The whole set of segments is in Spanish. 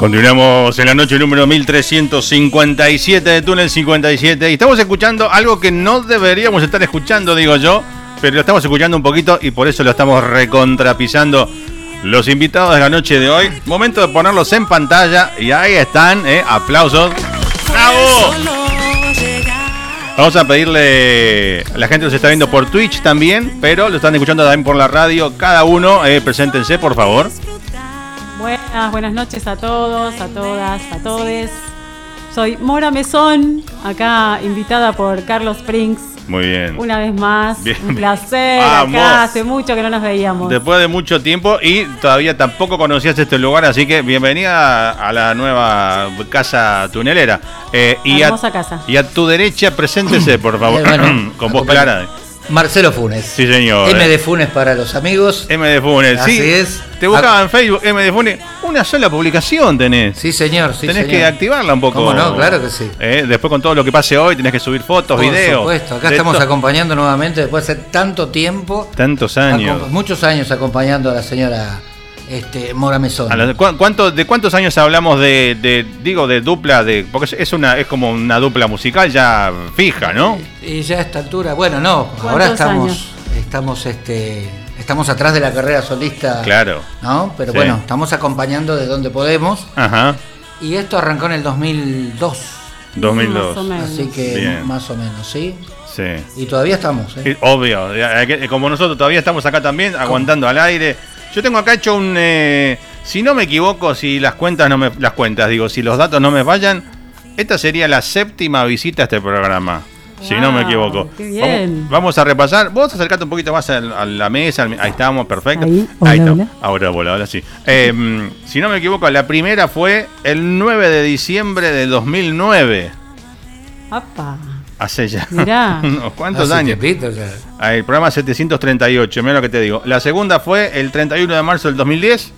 Continuamos en la noche número 1357 de Túnel 57 y estamos escuchando algo que no deberíamos estar escuchando, digo yo, pero lo estamos escuchando un poquito y por eso lo estamos recontrapisando. Los invitados de la noche de hoy, momento de ponerlos en pantalla y ahí están, ¿eh? aplausos. ¡Bravo! Vamos a pedirle, la gente nos está viendo por Twitch también, pero lo están escuchando también por la radio. Cada uno, eh, preséntense por favor. Buenas, buenas noches a todos, a todas, a todes. Soy Mora Mesón, acá invitada por Carlos Springs. Muy bien. Una vez más, un placer. Acá hace mucho que no nos veíamos. Después de mucho tiempo y todavía tampoco conocías este lugar, así que bienvenida a la nueva casa tunelera. Eh, y hermosa a, casa. Y a tu derecha, preséntese, por favor, con voz clara. Marcelo Funes. Sí, señor. M de Funes para los amigos. M de Funes, Así es. Te buscaba en Facebook, M de Funes. Una sola publicación tenés. Sí, señor. Sí, tenés que activarla un poco. ¿Cómo no? Claro que sí. Eh, después con todo lo que pase hoy, tenés que subir fotos, videos. Por supuesto. Acá estamos acompañando nuevamente después de tanto tiempo. Tantos años. Muchos años acompañando a la señora este, Mora Mesón. ¿Cuánto, ¿De cuántos años hablamos de, digo, de dupla? de Porque es una es como una dupla musical ya fija, ¿no? Y ya a esta altura, bueno, no, ahora estamos, estamos, este, estamos atrás de la carrera solista. Claro. ¿No? Pero bueno, estamos acompañando de donde podemos. Ajá. Y esto arrancó en el 2002. 2002. Así que más o menos, ¿sí? Sí. Y todavía estamos, ¿eh? Obvio, como nosotros todavía estamos acá también, aguantando al aire. Yo tengo acá hecho un. Eh, si no me equivoco, si las cuentas no me. Las cuentas, digo, si los datos no me fallan, esta sería la séptima visita a este programa. si no me equivoco. Vamos, a repasar. Vos acercate un poquito más a, la mesa. Ahí estamos, perfecto. Ahí, está. Ahora, hola, ahora sí. Em, si no me equivoco, la primera fue el 9 de diciembre de 2009. ¡Apa! Hace ya unos cuantos años. El programa 738, mira lo que te digo. La segunda fue el 31 de marzo del 2010.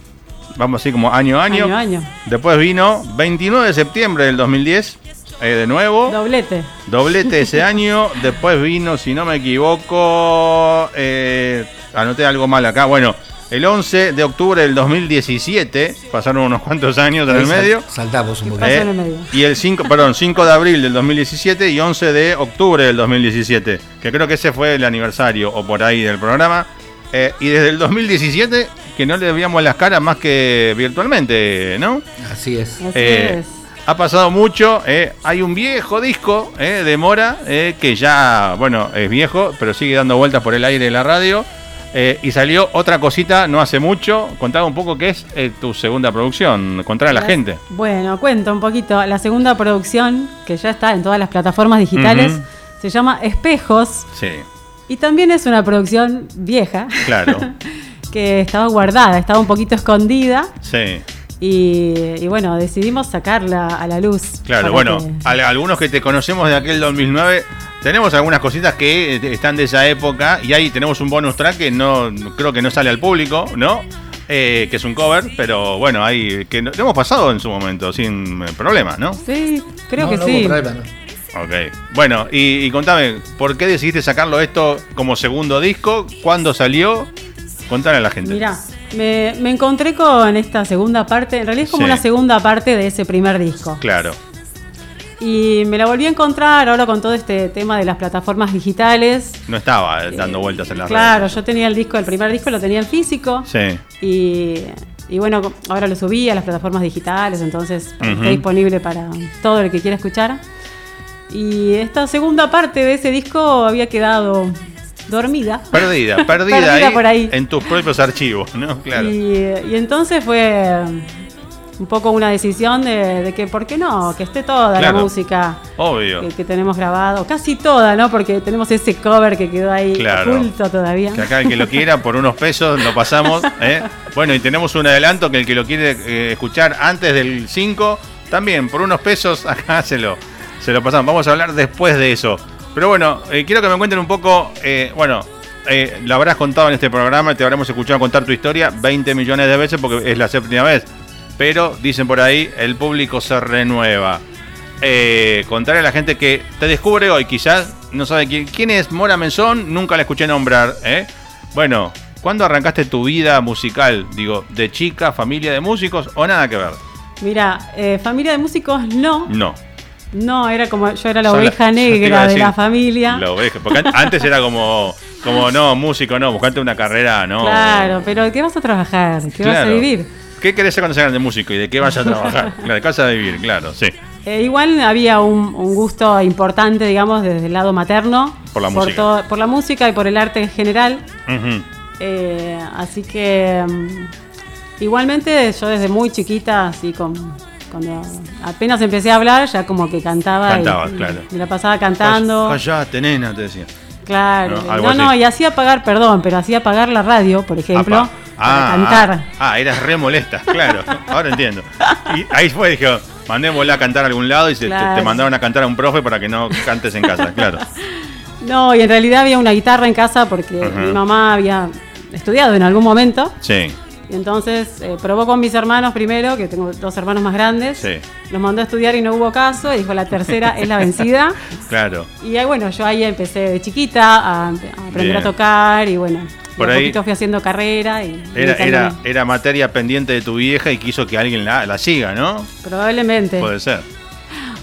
Vamos así como año a año. año, Después vino 29 de septiembre del 2010. Eh, de nuevo. Doblete. Doblete ese año. Después vino, si no me equivoco, eh, anoté algo mal acá. Bueno, el 11 de octubre del 2017, pasaron unos cuantos años en el medio. Saltamos un poquito. Eh, y el 5, perdón, 5 de abril del 2017 y 11 de octubre del 2017, que creo que ese fue el aniversario o por ahí del programa. Eh, y desde el 2017 que no le veíamos las caras más que virtualmente, ¿no? Así es. Eh, ha pasado mucho, hay un viejo disco de Mora que ya, bueno, es viejo, pero sigue dando vueltas por el aire de la radio. Eh, y salió otra cosita no hace mucho. Contaba un poco qué es eh, tu segunda producción. Contar a la, gente. Bueno, cuento un poquito. La segunda producción, que ya está en todas las plataformas digitales, se llama Espejos. Sí. Y también es una producción vieja. Claro. que estaba guardada, estaba un poquito escondida. Sí. Y, bueno, decidimos sacarla a la luz. Claro, bueno, algunos que te conocemos de aquel 2009, tenemos algunas cositas que están de esa época y ahí tenemos un bonus track que no creo que no sale al público, ¿no? eh, que es un cover, pero bueno, ahí que lo hemos pasado en su momento sin problemas, ¿no? Sí, creo No, que no sí. hubo problema, no. Ok. Bueno, y, y contame, ¿por qué decidiste sacarlo esto como segundo disco? ¿Cuándo salió? Contale a la gente. Mira, me, me encontré con esta segunda parte, en realidad es como Sí. la segunda parte de ese primer disco. Claro. Y me la volví a encontrar ahora con todo este tema de las plataformas digitales. No estaba eh, dando vueltas en las Claro, redes. yo tenía el disco, el primer disco lo tenía en físico. Sí. Y, y bueno, ahora lo subí a las plataformas digitales, entonces está disponible para todo el que quiera escuchar. Y esta segunda parte de ese disco había quedado dormida. Perdida, perdida, Perdida ahí, por ahí. en tus propios archivos, ¿no? Claro. Y, y entonces fue un poco una decisión de, de que, ¿por qué no? Que esté toda Claro. la música Obvio. que, que tenemos grabado, casi toda, ¿no? Porque tenemos ese cover que quedó ahí Claro. oculto todavía. Que acá el que lo quiera por unos pesos lo pasamos. ¿eh? Bueno, y tenemos un adelanto que el que lo quiere eh, escuchar antes del 5, también por unos pesos acá se lo, se lo pasamos. Vamos a hablar después de eso. Pero bueno, eh, quiero que me cuenten un poco, eh, bueno, eh, lo habrás contado en este programa, te habremos escuchado contar tu historia 20 millones de veces porque es la séptima vez. Pero dicen por ahí, el público se renueva. Eh, contarle a la gente que te descubre hoy, quizás no sabe quién, quién es Mora Menzón, nunca la escuché nombrar. ¿eh? Bueno, ¿cuándo arrancaste tu vida musical? Digo, ¿de chica, familia de músicos o nada que ver? Mira, eh, familia de músicos no. No. No, era como yo era la oveja negra de la familia. La oveja. Porque an- antes era como, como no, músico, no, buscate una carrera, no. Claro, pero ¿qué vas a trabajar? ¿Qué vas a vivir? ¿Qué querés ser cuando seas de músico y de qué vas a trabajar? claro, ¿de qué vas a vivir? Claro, sí. Eh, igual había un, un gusto importante, digamos, desde el lado materno. Por la música. todo- por la música y por el arte en general. Eh, así que mm, igualmente yo desde muy chiquita, así con, cuando apenas empecé a hablar, ya como que cantaba. y- Cantabas, y claro. Me la pasaba cantando. Callate, nena, te decía. Claro. No, algo No, y hacía pagar, perdón, pero hacía pagar la radio, por ejemplo, Apa. Para Ah, cantar. Ah, ah, eras re molesta, claro. Ahora entiendo. Y ahí fue, dije, mandémosla a cantar a algún lado y se, te- mandaron a cantar a un profe para que no cantes en casa, claro. No, y en realidad había una guitarra en casa porque mi mamá había estudiado en algún momento. Sí, Y entonces eh, probó con mis hermanos primero, que tengo dos hermanos más grandes. Sí. Los mandó a estudiar y no hubo caso. Y dijo, la tercera es la vencida. claro. Y ahí, bueno, yo ahí empecé de chiquita a, a aprender Bien. a tocar y bueno, Por a ahí- poquito fui haciendo carrera y Era, era, encantó. era materia pendiente de tu vieja y quiso que alguien la, la siga, ¿no? Probablemente. Puede ser.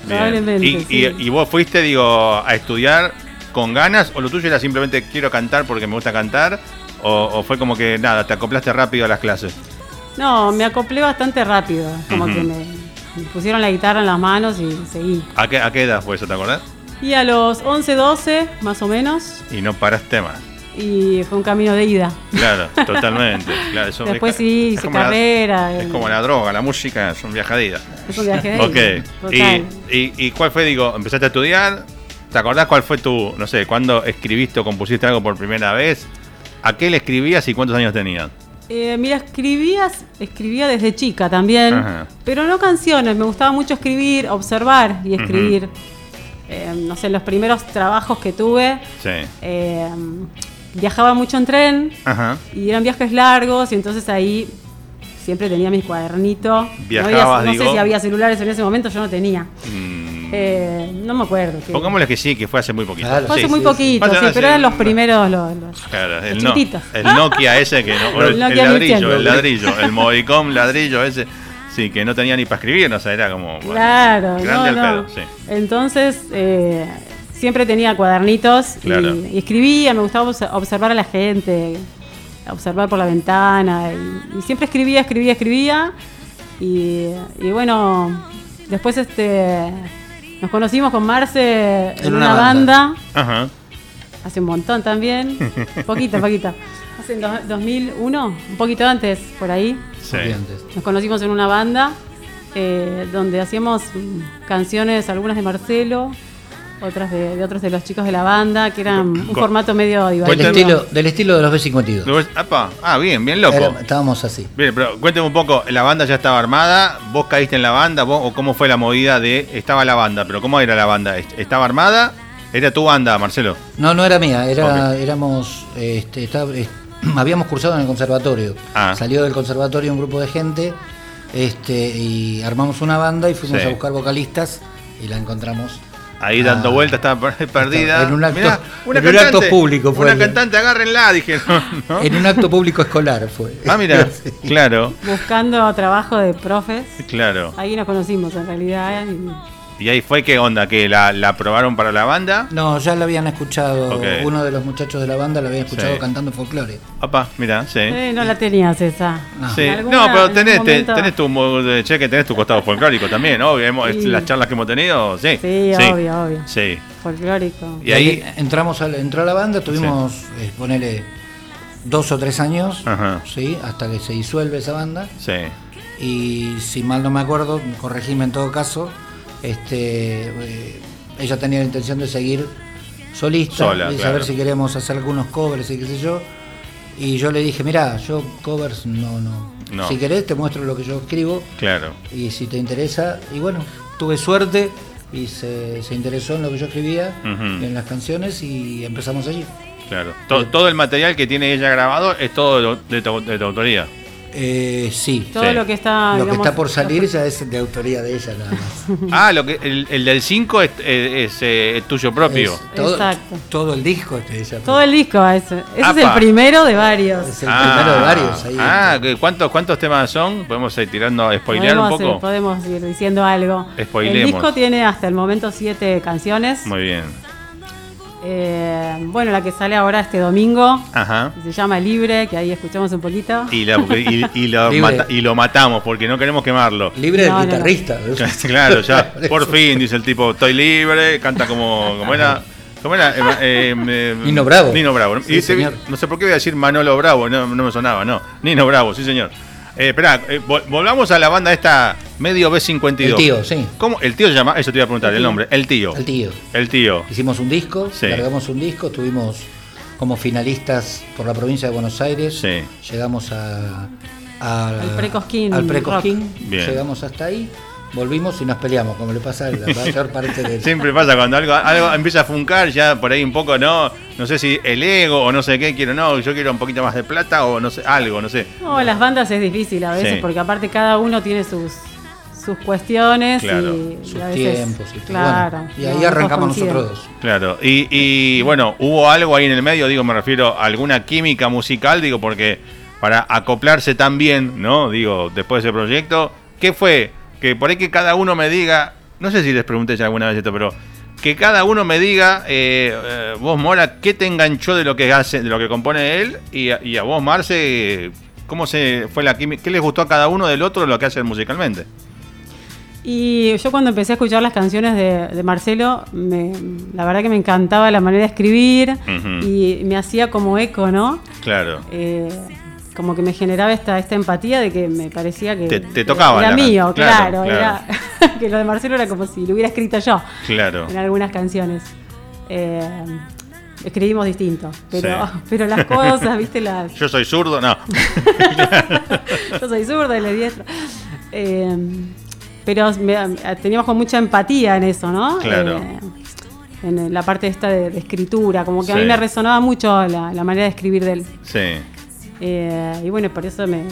Probablemente, Y, y- sí. y vos fuiste, digo, a estudiar con ganas o lo tuyo era simplemente quiero cantar porque me gusta cantar o, o fue como que nada, te acoplaste rápido a las clases. No, me acoplé bastante rápido. Como que me, me pusieron la guitarra en las manos y seguí. ¿A qué, a qué edad fue eso, te acordás? Y a los 11, 12, más o menos, Y no paraste más. Y fue un camino de ida. Claro, totalmente. Claro, eso Después es- sí, es hice como la- carrera. es como la droga, la música es un viaje de ida. es un viaje de Ok. ida, total. Y, y, y cuál fue, digo, empezaste a estudiar? ¿Te acordás cuál fue tu, no sé, cuándo escribiste o compusiste algo por primera vez? ¿A qué le escribías y cuántos años tenías? Eh, mira, escribías, escribía desde chica también, Ajá. pero no canciones, me gustaba mucho escribir, observar y escribir. Eh, no sé, los primeros trabajos que tuve, Sí. eh, viajaba mucho en tren Ajá. y eran viajes largos y entonces ahí siempre tenía mi cuadernito. no había- no digo. sé si había celulares en ese momento, yo no tenía. Mm, Eh, no me acuerdo. que- Pongámosle que sí, que fue hace muy poquito. Claro. Fue hace Sí, muy sí, poquito, sí. sí, pero eran los primeros, los, los- Claro, el, no- chiquititos. el Nokia ese que no. El el, Nokia ladrillo, 1100. el ladrillo, el Movicom ladrillo ese. Sí, que no tenía ni para escribir, no sé, era como. bueno, Claro, grande no, al no. pedo, sí. Entonces, eh, siempre tenía cuadernitos y- Claro. y, escribía, me gustaba obs- observar a la gente, observar por la ventana, y, y siempre escribía, escribía, escribía. Y, y bueno, después este nos conocimos con Marce en, En una, una banda. banda. Ajá. hace un montón también, poquito, poquito. Hace en dos- 2001, un poquito antes, por ahí. Sí. Nos conocimos en una banda eh, donde hacíamos mm, canciones, algunas de Marcelo, otras de, de otros de los chicos de la banda, que eran un Con- formato medio Del estilo, del estilo de los B52. Luego- apa, Ah, bien, bien loco. Era- estábamos así. Bien, pero cuénteme un poco, la banda ya estaba armada, vos caíste en la banda, vos, o cómo fue la movida de, estaba la banda, pero cómo era la banda, ¿estaba armada? Era tu banda, Marcelo. No, no era mía, era, éramos, este, estaba- habíamos cursado en el conservatorio. Ah. Salió del conservatorio un grupo de gente este, y armamos una banda y fuimos Sí. a buscar vocalistas y la encontramos. Ahí dando Ah. vueltas, estaba per- perdida. En un acto- Mirá, una en un cantante, acto público fue Una el- cantante, agárrenla, dije. ¿no? ¿no? En un acto público escolar fue. Ah, mira, Sí. claro, Buscando trabajo de profes. claro. Ahí nos conocimos en realidad. Y ahí fue, ¿qué onda? ¿Que la, la aprobaron para la banda? No, ya la habían escuchado, uno de los muchachos de la banda la había escuchado Sí. cantando folclore. Opa, mira, sí. Eh, no la tenías esa. No. Sí. En alguna- No, pero en tenés, momento- tenés tu mo- de- che, que tenés tu costado folclórico también, Sí. Las charlas que hemos tenido, sí. Sí, obvio, obvio. Sí. Folclórico. Y ahí- entramos a la- entró a la banda, tuvimos, eh, ponele, dos o tres años, Ajá. ¿sí? hasta que se disuelve esa banda. Sí. Y si mal no me acuerdo, corregime en todo caso, este, eh, ella tenía la intención de seguir solista Sola, y claro. saber si queríamos hacer algunos covers y qué sé yo. Y yo le dije, mira, yo covers no, no. No. Si querés te muestro lo que yo escribo Claro. y si te interesa. Y bueno, tuve suerte y se, se interesó en lo que yo escribía, Ujú. en las canciones y empezamos allí. Claro. To- todo el material que tiene ella grabado es todo de tu, de tu autoría. Eh, sí. Todo Sí. lo que está. lo que digamos, está por salir ya es de autoría de ella nada más. Ah, lo que el, el del 5 es, es, es, eh, tuyo propio. Es todo, Exacto. todo el disco es de ella. Todo el disco, ese. Ese es Apa. el primero de varios. Es el primero de varios. Ahí ah, ¿cuántos, ¿cuántos temas son? Podemos ir tirando, spoilear un podemos, eh, poco. podemos ir diciendo algo. Spoilemos. El disco tiene hasta el momento siete canciones. Muy bien. Eh, bueno, la que sale ahora este domingo Ajá. se llama Libre, que ahí escuchamos un poquito. Y, la- y- y lo Libre. mata- y lo matamos porque no queremos quemarlo. Libre del No, no, no. guitarrista. claro, ya. Por fin, dice el tipo, estoy libre, canta como, como era. ¿Cómo era? Eh, eh, eh, Nino Bravo. Nino Bravo. Sí, Y te- señor. no sé por qué voy a decir Manolo Bravo, no, no me sonaba, no. Nino Bravo, sí, señor. Eh, esperá, eh, vol- volvamos a la banda esta medio B52. El tío, sí. ¿Cómo? El tío se llama, eso te iba a preguntar, El nombre. El tío. El tío. El tío. Hicimos un disco, Sí. largamos un disco, estuvimos como finalistas por la provincia de Buenos Aires. Sí. Llegamos a, a- Al Precosquín Al Precosquín. Bien. Llegamos hasta ahí, volvimos y nos peleamos, como le pasa a la mayor parte de Siempre pasa cuando algo, algo empieza a funcar, ya por ahí un poco, no, no sé si el ego o no sé qué quiero, no, yo quiero un poquito más de plata o no sé, algo, no sé. No, las bandas es difícil a veces Sí. porque aparte cada uno tiene sus sus cuestiones Claro. y, y sus a veces, tiempos y claro, Bueno, y ahí no arrancamos coinciden. nosotros dos. Claro, y, y bueno, hubo algo ahí en el medio, digo, me refiero a alguna química musical, digo, porque para acoplarse tan bien, ¿no? Digo, después de ese proyecto, ¿qué fue? Que por ahí que cada uno me diga, no sé si les pregunté ya alguna vez esto, pero que cada uno me diga, eh, eh, vos Mora, ¿qué te enganchó de lo que hace, de lo que compone él? Y a, y a vos, Marce, ¿cómo se fue la química? ¿Qué les gustó a cada uno del otro de lo que hacen musicalmente? Y yo cuando empecé a escuchar las canciones de, de Marcelo, me- la verdad que me encantaba la manera de escribir y me hacía como eco, ¿no? Claro. Eh, como que me generaba esta, esta empatía de que me parecía que, Te- te que tocaba era la mío, claro, claro, era que lo de Marcelo era como si lo hubiera escrito yo Claro. en algunas canciones. Eh, escribimos distinto, pero, Sí. pero las cosas, viste, las, Yo soy zurdo, no. yo soy zurda y le diestro. Eh, pero me- teníamos con mucha empatía en eso, ¿no? Claro. Eh, en la parte esta de, de escritura, como que a mí me resonaba mucho la, la manera de escribir de él. Sí. Eh, y bueno, por eso me,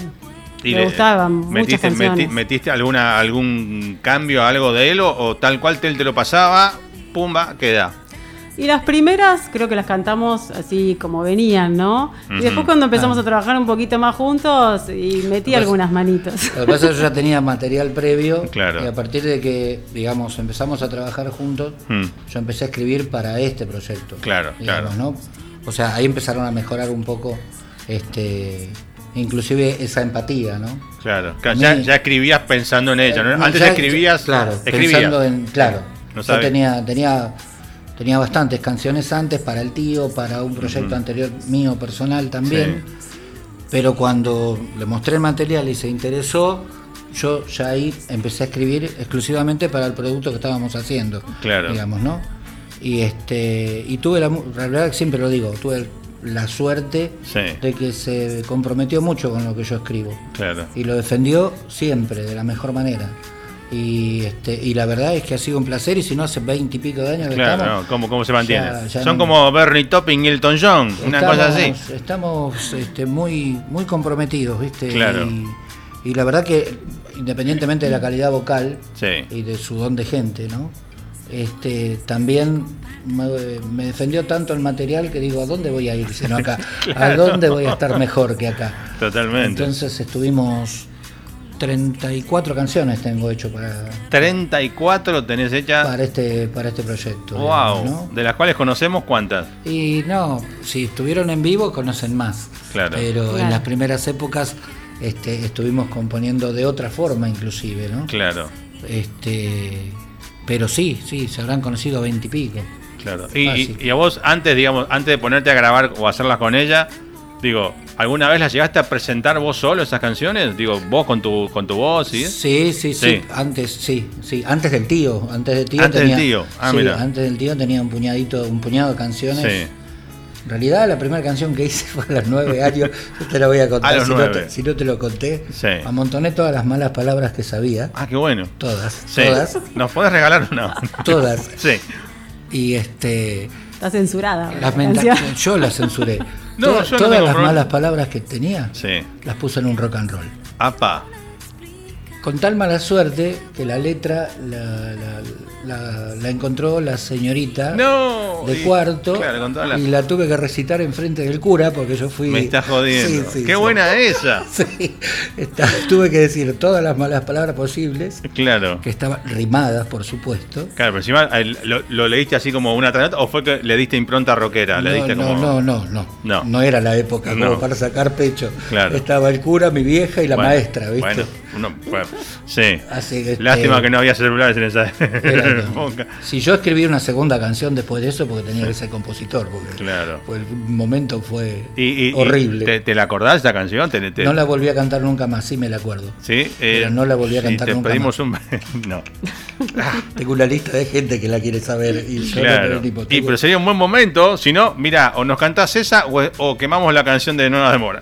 Y me le- gustaban muchas metiste, canciones. meti- ¿Metiste alguna, algún cambio, algo de él o, o tal cual él te lo pasaba, pumba, queda? Y las primeras creo que las cantamos así como venían, ¿no? Y después cuando empezamos Ah. a trabajar un poquito más juntos y metí Pues- algunas manitos. Lo que pasa es que yo ya tenía material previo Claro. y a partir de que, digamos, empezamos a trabajar juntos, Hmm. yo empecé a escribir para este proyecto. Claro, digamos, claro. ¿no? O sea, ahí empezaron a mejorar un poco, este, inclusive esa empatía, ¿no? Claro, ya, escribías pensando en ella, ¿no? No, Antes ya- escribías, claro, escribías. pensando en, claro. No yo tenía, tenía, tenía bastantes canciones antes para el tío, para un proyecto anterior mío personal también. Pero cuando le mostré el material y se interesó, yo ya ahí empecé a escribir exclusivamente para el producto que estábamos haciendo. Claro. Digamos, ¿no? Y este y tuve la, la verdad siempre lo digo, tuve la suerte Sí. de que se comprometió mucho con lo que yo escribo Claro. y lo defendió siempre de la mejor manera. Y, este, y la verdad es que ha sido un placer y si no hace veinte y pico de años que Claro, estamos, ¿no? ¿Cómo, ¿Cómo se mantiene? Ya- ya Son no- como Bernie Topping y Elton John, una estamos, cosa así. Estamos este, muy, muy comprometidos, ¿viste? Claro. Y, y la verdad que independientemente de la calidad vocal Sí. y de su don de gente, ¿no? Este, también me, me defendió tanto el material que digo, ¿a dónde voy a ir? Sino acá, ¿a dónde voy a estar mejor que acá? Totalmente. Entonces estuvimos 34 canciones tengo hecho para, 34 tenés hechas. para este para este proyecto. Wow. digamos, ¿no? De las cuales conocemos cuántas. Y no, si estuvieron en vivo conocen más. Claro. Pero en las primeras épocas este, estuvimos componiendo de otra forma inclusive, ¿no? Claro, Este, pero sí, sí, se habrán conocido veintipico. claro. Y, y- a vos, antes, digamos, antes de ponerte a grabar o hacerlas con ella, digo, ¿alguna vez las llegaste a presentar vos solo esas canciones? Digo, vos con tu, con tu voz, ¿sí? Sí, sí, sí, Sí. Antes, sí, sí. Antes del tío. Antes del tío Antes del tenía, tío. Ah, sí, mira. antes del tío tenía un puñadito, un puñado de canciones. Sí. En realidad la primera canción que hice fue a los nueve años. Yo te la voy a contar A los si, no te, si no te lo conté. Sí. Amontoné todas las malas palabras que sabía. Ah, qué bueno. Todas. Sí. Todas. ¿Nos podés regalar una? Todas. Sí. Y este. Está censurada. la canción. yo las censuré. No, Todas- yo no todas tengo las problema. malas palabras que tenía Sí. las puse en un rock and roll. Apa. Con tal mala suerte que la letra la, la- la- encontró la señorita No. de y- cuarto Claro, y la tuve que recitar enfrente del cura porque yo fui... Me estás jodiendo. Sí, sí, qué sí. buena esa. Sí, está- tuve que decir todas las malas palabras posibles, Claro. que estaban rimadas, por supuesto. Claro, pero encima eh, lo, lo leíste así como una tras otra, o fue que le diste impronta rockera, le No, diste no, como no, no, no, No. no. era la época como para sacar pecho. Claro. Estaba el cura, mi vieja y la Bueno, maestra, ¿viste? Bueno, uno, bueno, sí. Así que, este, Lástima que no había celulares en esa Era- época. si yo escribí una segunda canción después de eso, porque tenía que ser compositor, porque Claro. pues, el momento fue Y, y- y horrible. ¿te, te la acordás esa canción? ¿Te- te- No la volví a cantar nunca más, sí me la acuerdo. ¿Sí? pero no la volví a cantar te nunca pedimos un... no. Tengo una lista de gente que la quiere saber y no Claro. tengo Y pero sería un buen momento, si no, mira, o nos cantás esa o, o quemamos la canción de No nos demora.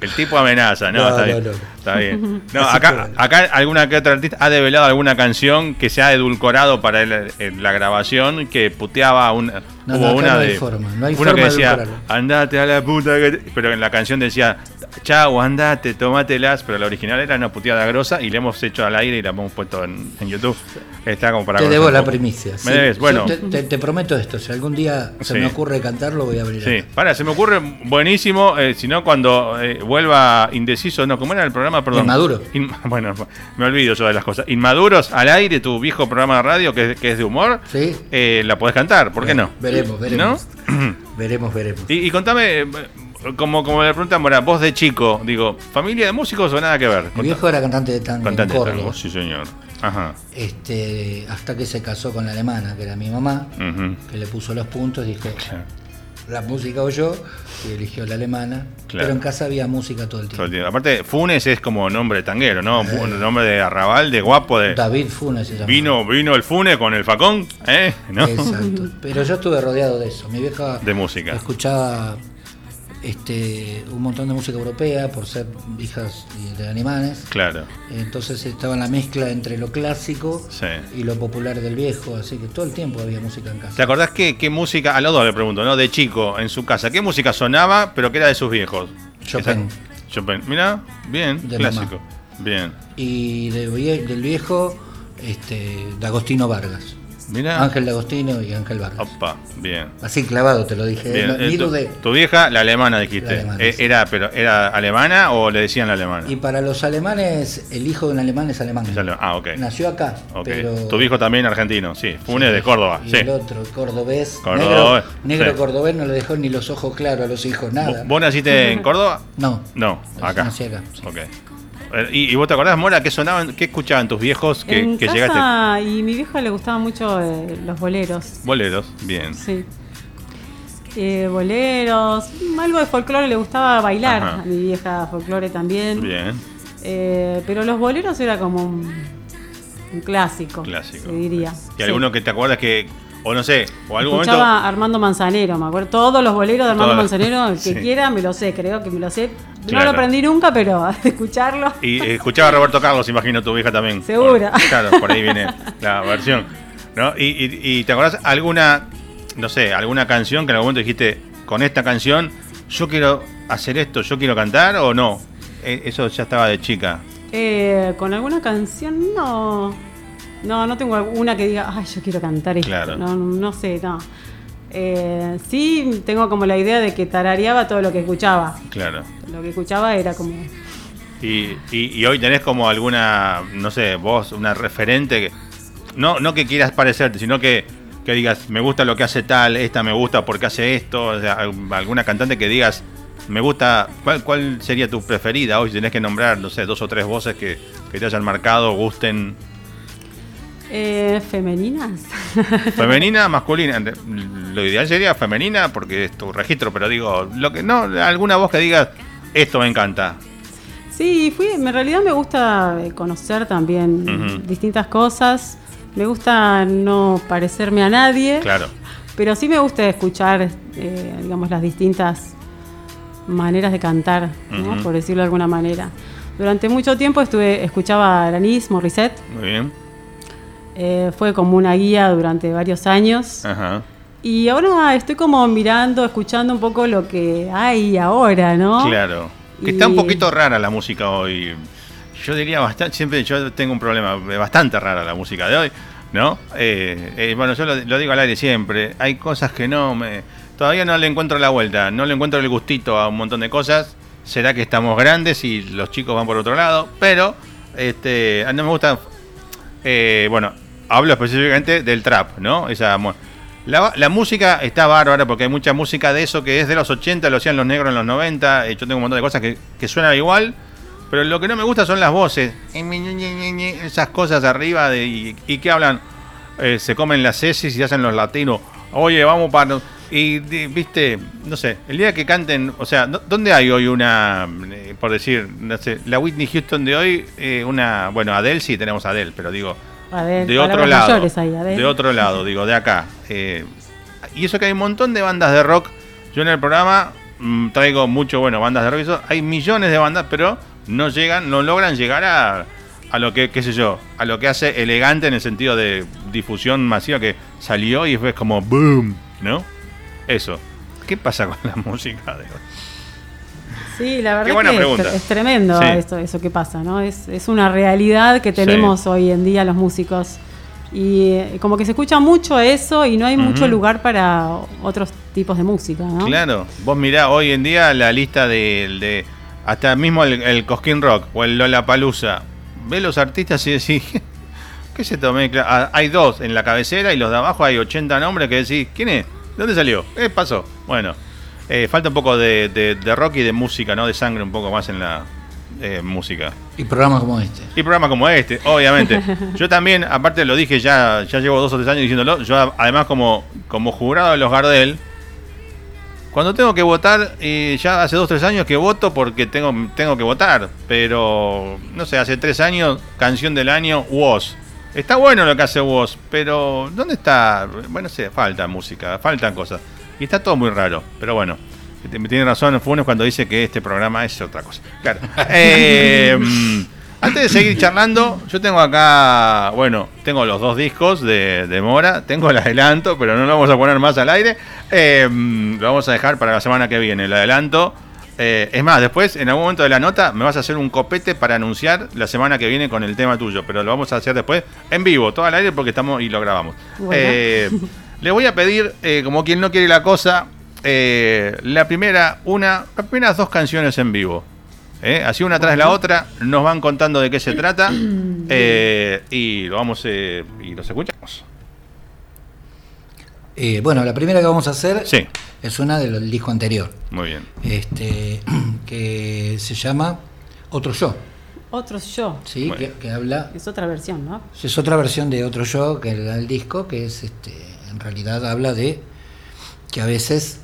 El tipo amenaza, no, No, no. Está bien. No, acá, acá alguna que otra artista ha develado alguna canción que se ha edulcorado para el- el- la grabación que puteaba a una. No, hubo no, una no hay de. forma, no hay uno forma que de decía, andate a la puta que te-". Pero en la canción decía, chau, andate, tomátelas. Pero la original era una puteada grosa y la hemos hecho al aire y la hemos puesto en, en YouTube. Está como para te debo la primicia. Me sí. debes, bueno. Te, te- te prometo esto, si algún día se Sí. me ocurre cantarlo, voy a abrir. Sí, acá. para, se me ocurre buenísimo, eh, si no cuando eh, vuelva indeciso, no, ¿cómo era el programa? Perdón. Inmaduro. In- bueno, me olvido yo de las cosas. Inmaduros al aire, tu viejo programa de radio que, es- que es de humor, Sí. eh, la podés cantar, ¿por qué no? Veremos, veremos. ¿No? Veremos, veremos. Y, y contame, eh, como, como le preguntan, bueno, vos de chico, digo, ¿familia de músicos o nada que ver? Mi viejo era cantante de tango Cantante de tango, sí señor. Ajá. Este, hasta que se casó con la alemana, que era mi mamá, que le puso los puntos, dijo, claro, la música o yo, y eligió la alemana. Claro. Pero en casa había música todo el todo el tiempo. Aparte, Funes es como nombre tanguero, ¿no? Un nombre de arrabal, de guapo, de... David Funes se llama. Vino, vino el Funes con el facón, ¿eh? ¿No? Exacto. Pero yo estuve rodeado de eso. Mi vieja De música. escuchaba este, un montón de música europea por ser hijas de alemanes. Claro, Entonces estaba en la mezcla entre lo clásico sí. y lo popular del viejo, así que todo el tiempo había música en casa. ¿Te acordás qué, qué música, a los dos le pregunto, ¿no? De chico, en su casa, ¿qué música sonaba, pero que era de sus viejos? Chopin. Esa- Chopin. Mira, bien, De clásico. Bien. Y de del viejo, este, D'Agostino Vargas. Mira. Ángel D'Agostino y Ángel Vargas. Opa, bien. Así clavado te lo dije, Bien. Eh, ni tu, vieja, la alemana, dijiste. La alemana, Eh, sí. era, pero, ¿Era alemana o le decían la alemana? Y para los alemanes, el hijo de un alemán es alemán. Es Ah, ok. Nació acá, Ok. pero... Tu viejo también argentino, sí. Funes de Córdoba, Y sí. el otro, cordobés. Cordobés, Negro, negro sí. cordobés no le dejó ni los ojos claros a los hijos, nada. ¿Vos naciste en Córdoba? No, No, acá. nací acá. sí. Ok. Eh, ¿Y, y vos te acordás, Mora, qué sonaban, qué escuchaban tus viejos que, en que casa, llegaste? y mi vieja le gustaban mucho eh, los boleros. Boleros, bien. Sí. Eh, boleros, algo de folclore le gustaba bailar. Ajá. A mi vieja folclore también. Bien, Eh, pero los boleros era como un, un clásico. clásico. se diría. ¿Y Sí. alguno que te acuerdas que, o no sé, o algún momento... Escuchaba Armando Manzanero, me acuerdo. Todos los boleros de Armando Todos Manzanero, el que sí. quiera, me lo sé, creo que me lo sé No lo aprendí nunca, pero de escucharlo. Y escuchaba a Roberto Carlos, imagino tu hija también. Seguro. Por- claro, por ahí viene la versión. ¿no? Y, y- y te acordás alguna, no sé, alguna canción que en algún momento dijiste, con esta canción, yo quiero hacer esto, yo quiero cantar o no? Eh, eso ya estaba de chica. Eh, con alguna canción, no. No, no tengo alguna que diga, ay, yo quiero cantar esto. Claro. No, no sé, no. Eh, sí, tengo como la idea de que tarareaba todo lo que escuchaba. Claro. Lo que escuchaba era como. Y, y- y hoy tenés como alguna, no sé, vos, una referente que. No, no que quieras parecerte, sino que, que digas, me gusta lo que hace tal, esta me gusta porque hace esto. O sea, al- alguna cantante que digas, me gusta. ¿Cuál, cuál sería tu preferida hoy? Tenés que nombrar, no sé, dos o tres voces que, que te hayan marcado, gusten. Eh, ¿Femeninas? Femenina, masculina. Lo ideal sería femenina porque es tu registro, pero digo, lo que no, alguna voz que digas, esto me encanta. Sí, fui, en realidad me gusta eh, conocer también distintas cosas. Me gusta no parecerme a nadie, Claro. pero sí me gusta escuchar, eh, digamos, las distintas maneras de cantar, por decirlo de alguna manera. Durante mucho tiempo estuve escuchaba a Alanis Morissette, Muy bien. Eh, fue como una guía durante varios años. Ajá. Y ahora estoy como mirando, escuchando un poco lo que hay ahora, ¿no? Claro. Que está un poquito rara la música hoy. Yo diría bastante, siempre yo tengo un problema, eh, bastante rara la música de hoy, ¿no? Eh, eh, bueno, yo lo, lo digo al aire siempre, hay cosas que no me... Todavía no le encuentro la vuelta, no le encuentro el gustito a un montón de cosas. Será que estamos grandes y los chicos van por otro lado, pero este, no me gusta... eh, bueno, hablo específicamente del trap, ¿no? Esa, la, la música está bárbara porque hay mucha música de eso que es de los 80, lo hacían los negros en los 90. eh, Yo tengo un montón de cosas que, que suenan igual, pero lo que no me gusta son las voces. Esas cosas arriba de, y, que hablan, eh, se comen las heces y hacen los latinos. Oye, vamos para. Y viste, no sé, el día que canten, o sea, ¿dó- ¿dónde hay hoy una, eh, por decir, no sé, la Whitney Houston de hoy, eh, una, bueno, Adele sí tenemos Adele, pero digo, De otro lado. De otro lado, digo, de acá. Eh, y eso que hay un montón de bandas de rock. Yo en el programa mm, traigo mucho, bueno, bandas de rock. eso. Hay millones de bandas, pero no llegan, no logran llegar a, a lo que, qué sé yo, a lo que hace elegante en el sentido de difusión masiva que salió y fue como boom, ¿no? Eso. ¿Qué pasa con la música de hoy? Sí, la verdad buena que es, pregunta. es tremendo Sí. eso, eso que pasa, ¿no? Es, es una realidad que tenemos hoy en día los músicos. Y eh, como que se escucha mucho eso y no hay mucho lugar para otros tipos de música, ¿no? Claro, vos mirá hoy en día la lista de, de- hasta mismo el, el Cosquín Rock o el Lollapalooza. Ve los artistas y decís, ¿qué se tomé? Ah, Hay dos en la cabecera y los de abajo hay 80 nombres que decís, ¿quién es? ¿De dónde salió? ¿Qué pasó? Bueno, eh, falta un poco de, de- de rock y de música, ¿no? De sangre un poco más en la eh, música. Y programas como este. Y programas como este, obviamente. Yo también, aparte lo dije ya, ya llevo dos o tres años diciéndolo, yo además como, como jurado de los Gardel, cuando tengo que votar, y ya hace dos o tres años que voto porque tengo, tengo que votar, pero no sé, hace tres años, canción del año, Woz. Está bueno lo que hace Woz, pero ¿dónde está? Bueno, no sé, falta música, faltan cosas. Y está todo muy raro, pero bueno. Me tiene razón Funes cuando dice que este programa es otra cosa. Claro. Eh, mm, antes de seguir charlando, yo tengo acá, bueno, tengo los dos discos de, de Mora, tengo el adelanto, pero no lo vamos a poner más al aire. Eh, mm, lo vamos a dejar para la semana que viene, el adelanto. Eh, es más, después, en algún momento de la nota, me vas a hacer un copete para anunciar la semana que viene con el tema tuyo, pero lo vamos a hacer después en vivo, todo al aire, porque estamos y lo grabamos. Bueno. Le voy a pedir, eh, como quien no quiere la cosa, eh, la primera, una, las primeras dos canciones en vivo. ¿eh? Así una tras la otra, nos van contando de qué se trata eh, y lo vamos eh, y los escuchamos. Eh, bueno, la primera que vamos a hacer Sí, es una del disco anterior, muy bien. este, que se llama Otro Yo, Otro yo. ¿sí? Bueno. que, que habla Es otra versión, ¿no? Es otra versión de otro yo que el disco, que es este, en realidad habla de que a veces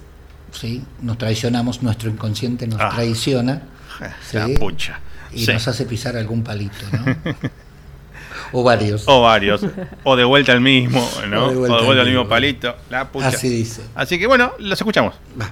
sí, nos traicionamos, nuestro inconsciente nos Ah. traiciona La Sí. pucha. y Sí. nos hace pisar algún palito, ¿no? o varios. O varios. O de vuelta al mismo, ¿no? O de vuelta, al al mismo mismo. palito. La pucha. Así dice. Así que bueno, los escuchamos. Va.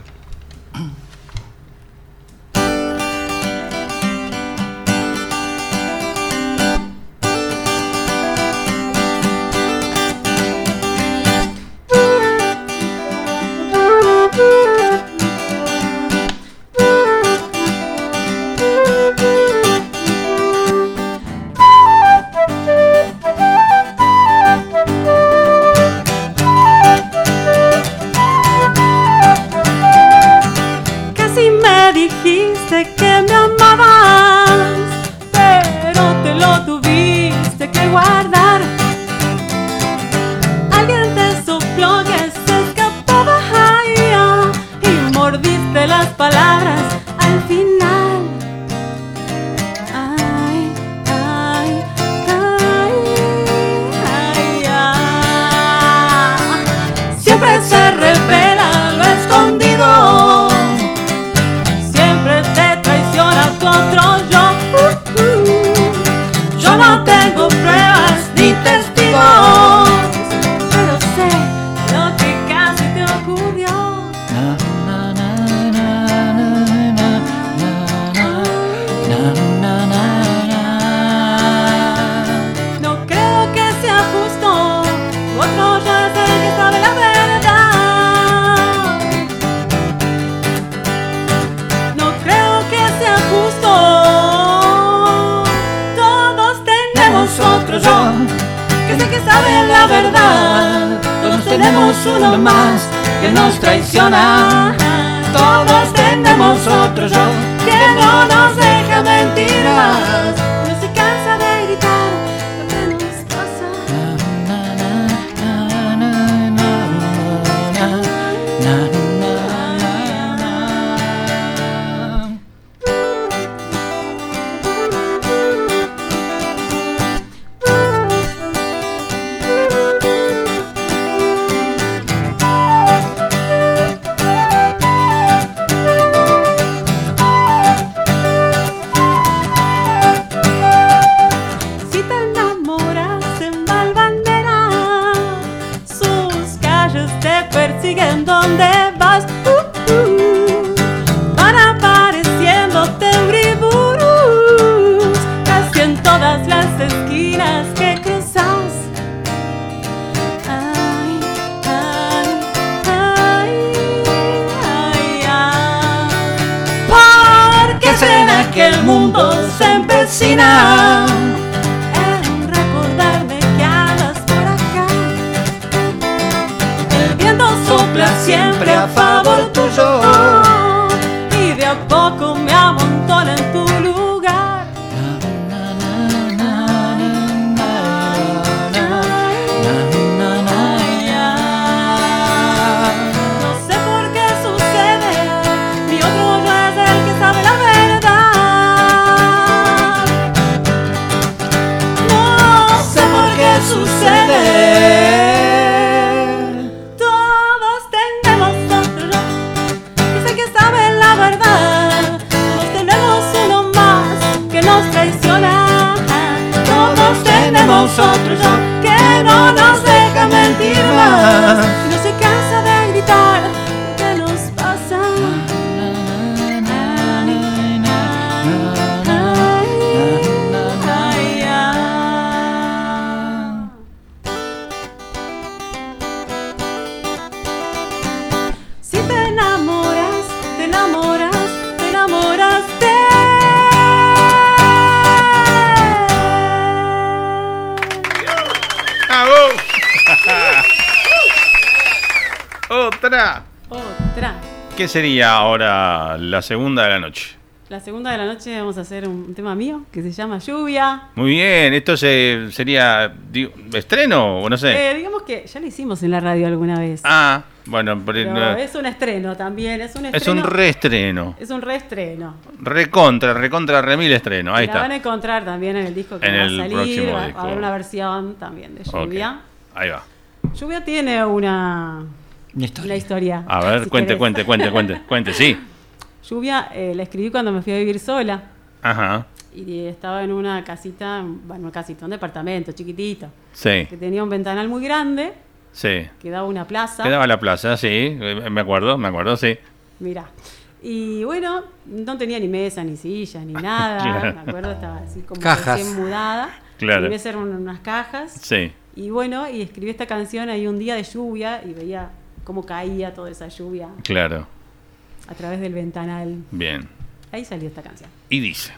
Otra. Otra. ¿Qué sería ahora la segunda de la noche? La segunda de la noche vamos a hacer un tema mío que se llama Lluvia. Muy bien, esto se, sería digo, estreno o no sé. Eh, digamos que ya lo hicimos en la radio alguna vez. Ah, bueno, pero Pero no- es un estreno también, es un es estreno. un reestreno. Es un reestreno. Recontra, recontra, remil estreno. Ahí la está. van a encontrar también en el disco que En va el a salir. va, a haber una versión también de Lluvia. Ahí va. Lluvia tiene una, Una historia. una historia. A ver, si cuente, cuente, cuente, cuente, cuente, sí. Lluvia eh, la escribí cuando me fui a vivir sola. Ajá. Y estaba en una casita, bueno, una casita, un departamento chiquitito, Sí, que tenía un ventanal muy grande, sí. que daba a una plaza. Quedaba la plaza, sí. eh, Me acuerdo, me acuerdo, sí. Mira. Y bueno, no tenía ni mesa, ni silla, ni nada. Claro. Me acuerdo, estaba así como Cajas. recién mudada. Claro. Ser un- unas cajas. Sí. Y bueno, y escribí esta canción ahí un día de lluvia y veía cómo caía toda esa lluvia Claro. a través del ventanal. Bien. Ahí salió esta canción. Y dice.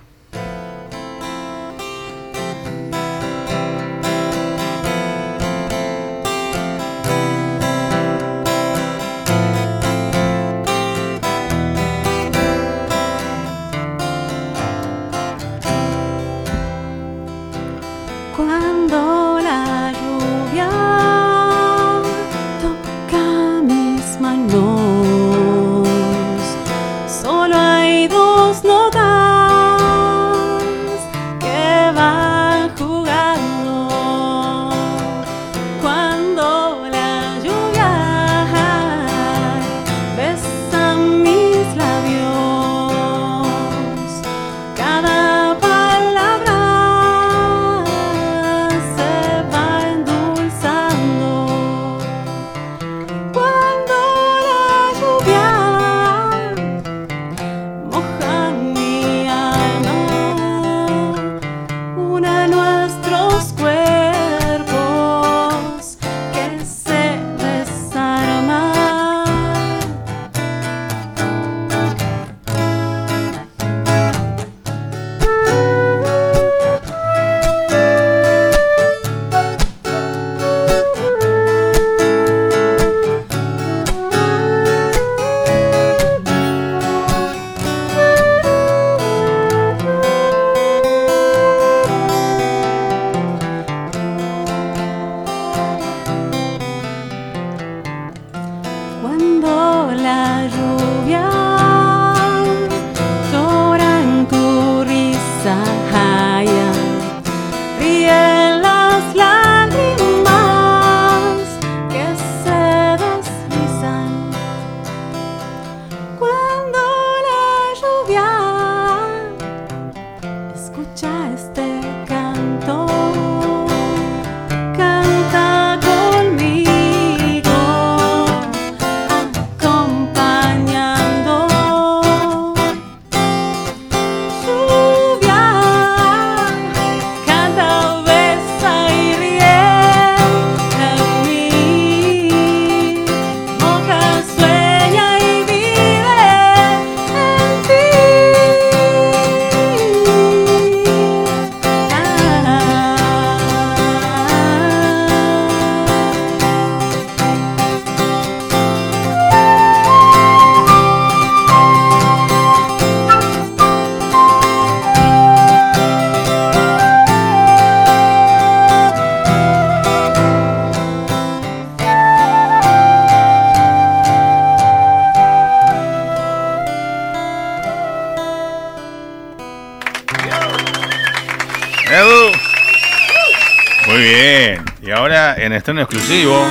Estreno exclusivo.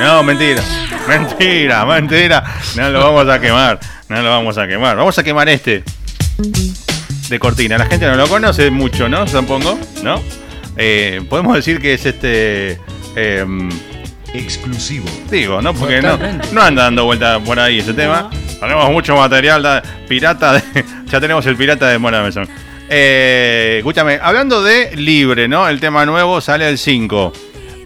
No, mentira. Mentira, mentira. No lo vamos a quemar. No lo vamos a quemar. Vamos a quemar este. De cortina. La gente no lo conoce mucho, ¿no? Supongo, ¿no? Eh, podemos decir que es este. em, Exclusivo. digo, ¿no? Porque no, no anda dando vuelta por ahí ese tema. Tenemos mucho material da- pirata. de- ya tenemos el pirata de Mona Mesón. Eh, escúchame, hablando de libre, ¿no? El tema nuevo sale el 5.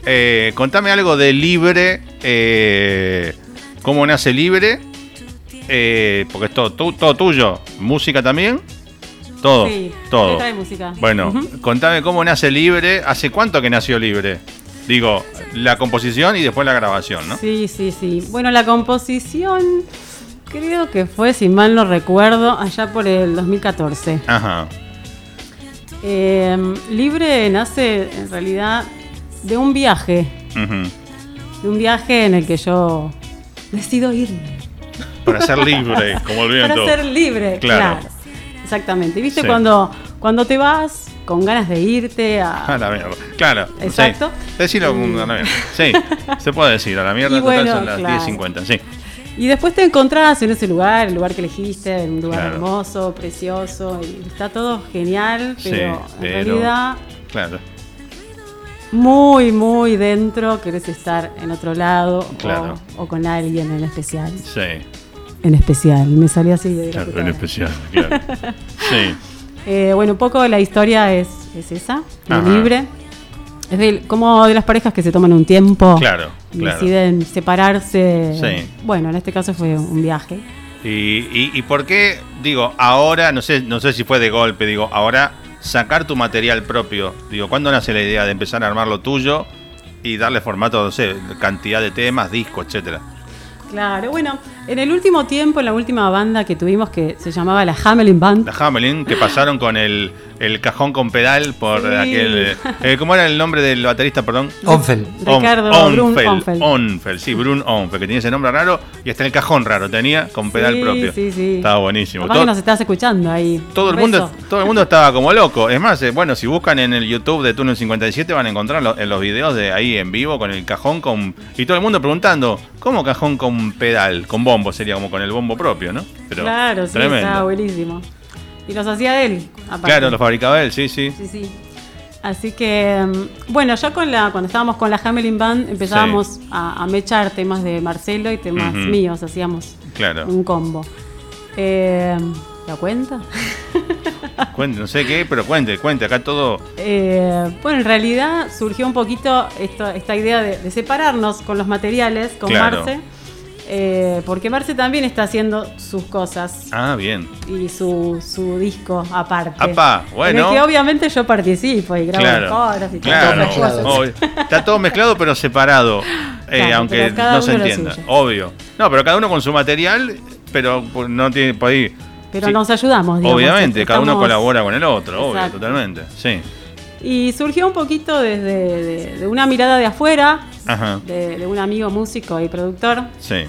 Eh, contame algo de libre. eh, ¿Cómo nace libre? Eh, porque es todo, tu- todo tuyo. ¿Música también? Todo. Sí, todo. letra y música. Bueno, contame cómo nace Libre. ¿Hace cuánto que nació Libre? Digo, la composición y después la grabación, ¿no? Sí, sí, sí. Bueno, la composición creo que fue, si mal no recuerdo, allá por el 2014. Ajá. Eh, Libre nace en realidad de un viaje, de un viaje en el que yo decido irme. Para ser libre, como el viento. Para ser libre, Claro. claro. Exactamente. ¿Viste Sí. cuando, cuando te vas con ganas de irte a... A la mierda. Claro. Exacto. Sí. Decilo Y- a la mierda. Sí, se puede decir. A la mierda Y total bueno, son las claro. 10.50. Sí. Y después te encontrás en ese lugar, el lugar que elegiste, un lugar Claro. hermoso, precioso, y está todo genial, Sí, pero en pero- realidad Claro. Muy, muy dentro querés estar en otro lado o- Claro. o, con alguien en especial. Sí. En especial, me salió así de Claro, en especial. Claro. Sí. Eh, bueno, un poco la historia es, es esa, de libre. Es de, como de las parejas que se toman un tiempo Claro, y claro. deciden separarse. Sí. Bueno, en este caso fue un viaje. Y, y, y por qué, digo, ahora, no sé, no sé si fue de golpe, digo, ahora sacar tu material propio. Digo, ¿cuándo nace la idea de empezar a armar lo tuyo y darle formato, no sé, cantidad de temas, discos, etcétera? Claro, bueno, en el último tiempo, en la última banda que tuvimos que se llamaba la Hamelin Band. La Hamelin, que pasaron con el, el cajón con pedal por Sí. aquel. eh, ¿Cómo era el nombre del baterista, perdón? Onfel. Ricardo On- Brun Onfeld, Onfeld. Onfeld, sí, Brun Onfeld, que tenía ese nombre raro y hasta el cajón raro tenía con pedal Sí, propio. Sí, sí. Estaba buenísimo. Todo- que nos estás escuchando ahí. Todo el, Un mundo, todo el mundo estaba como loco. Es más, eh, bueno, si buscan en el YouTube de Túnel 57 van a encontrar lo- en los videos de ahí en vivo con el cajón con... Y todo el mundo preguntando, ¿cómo cajón con pedal? Con bombo, sería como con el bombo propio, ¿no? Pero claro, sí, tremendo. estaba buenísimo. Y los hacía él, aparte. Claro, lo fabricaba él, sí, sí. Sí, sí. Así que, mm, bueno, ya con la, cuando estábamos con la Hamelin Band empezábamos a, a mechar temas de Marcelo y temas míos, hacíamos Claro. un combo. Eh, ¿La cuenta? Cuente, no sé qué, pero cuente, cuente. Acá todo... Eh, bueno, en realidad surgió un poquito esto, esta idea de, de separarnos con los materiales, con Claro. Marce, eh, porque Marce también está haciendo sus cosas Ah, bien. y su, su disco aparte. Apá, bueno. En el que obviamente yo participo y grabo Claro, coros y claro. cosas. Está todo mezclado pero separado. Eh, Claro, aunque pero no se entienda. Obvio. No, pero cada uno con su material, pero pues, no tiene por ahí. Pero Sí. nos ayudamos, digamos. Obviamente, cada uno colabora con el otro, obvio, totalmente. Sí. Y surgió un poquito desde de, de una mirada de afuera, Ajá. de, de un amigo músico y productor, Sí.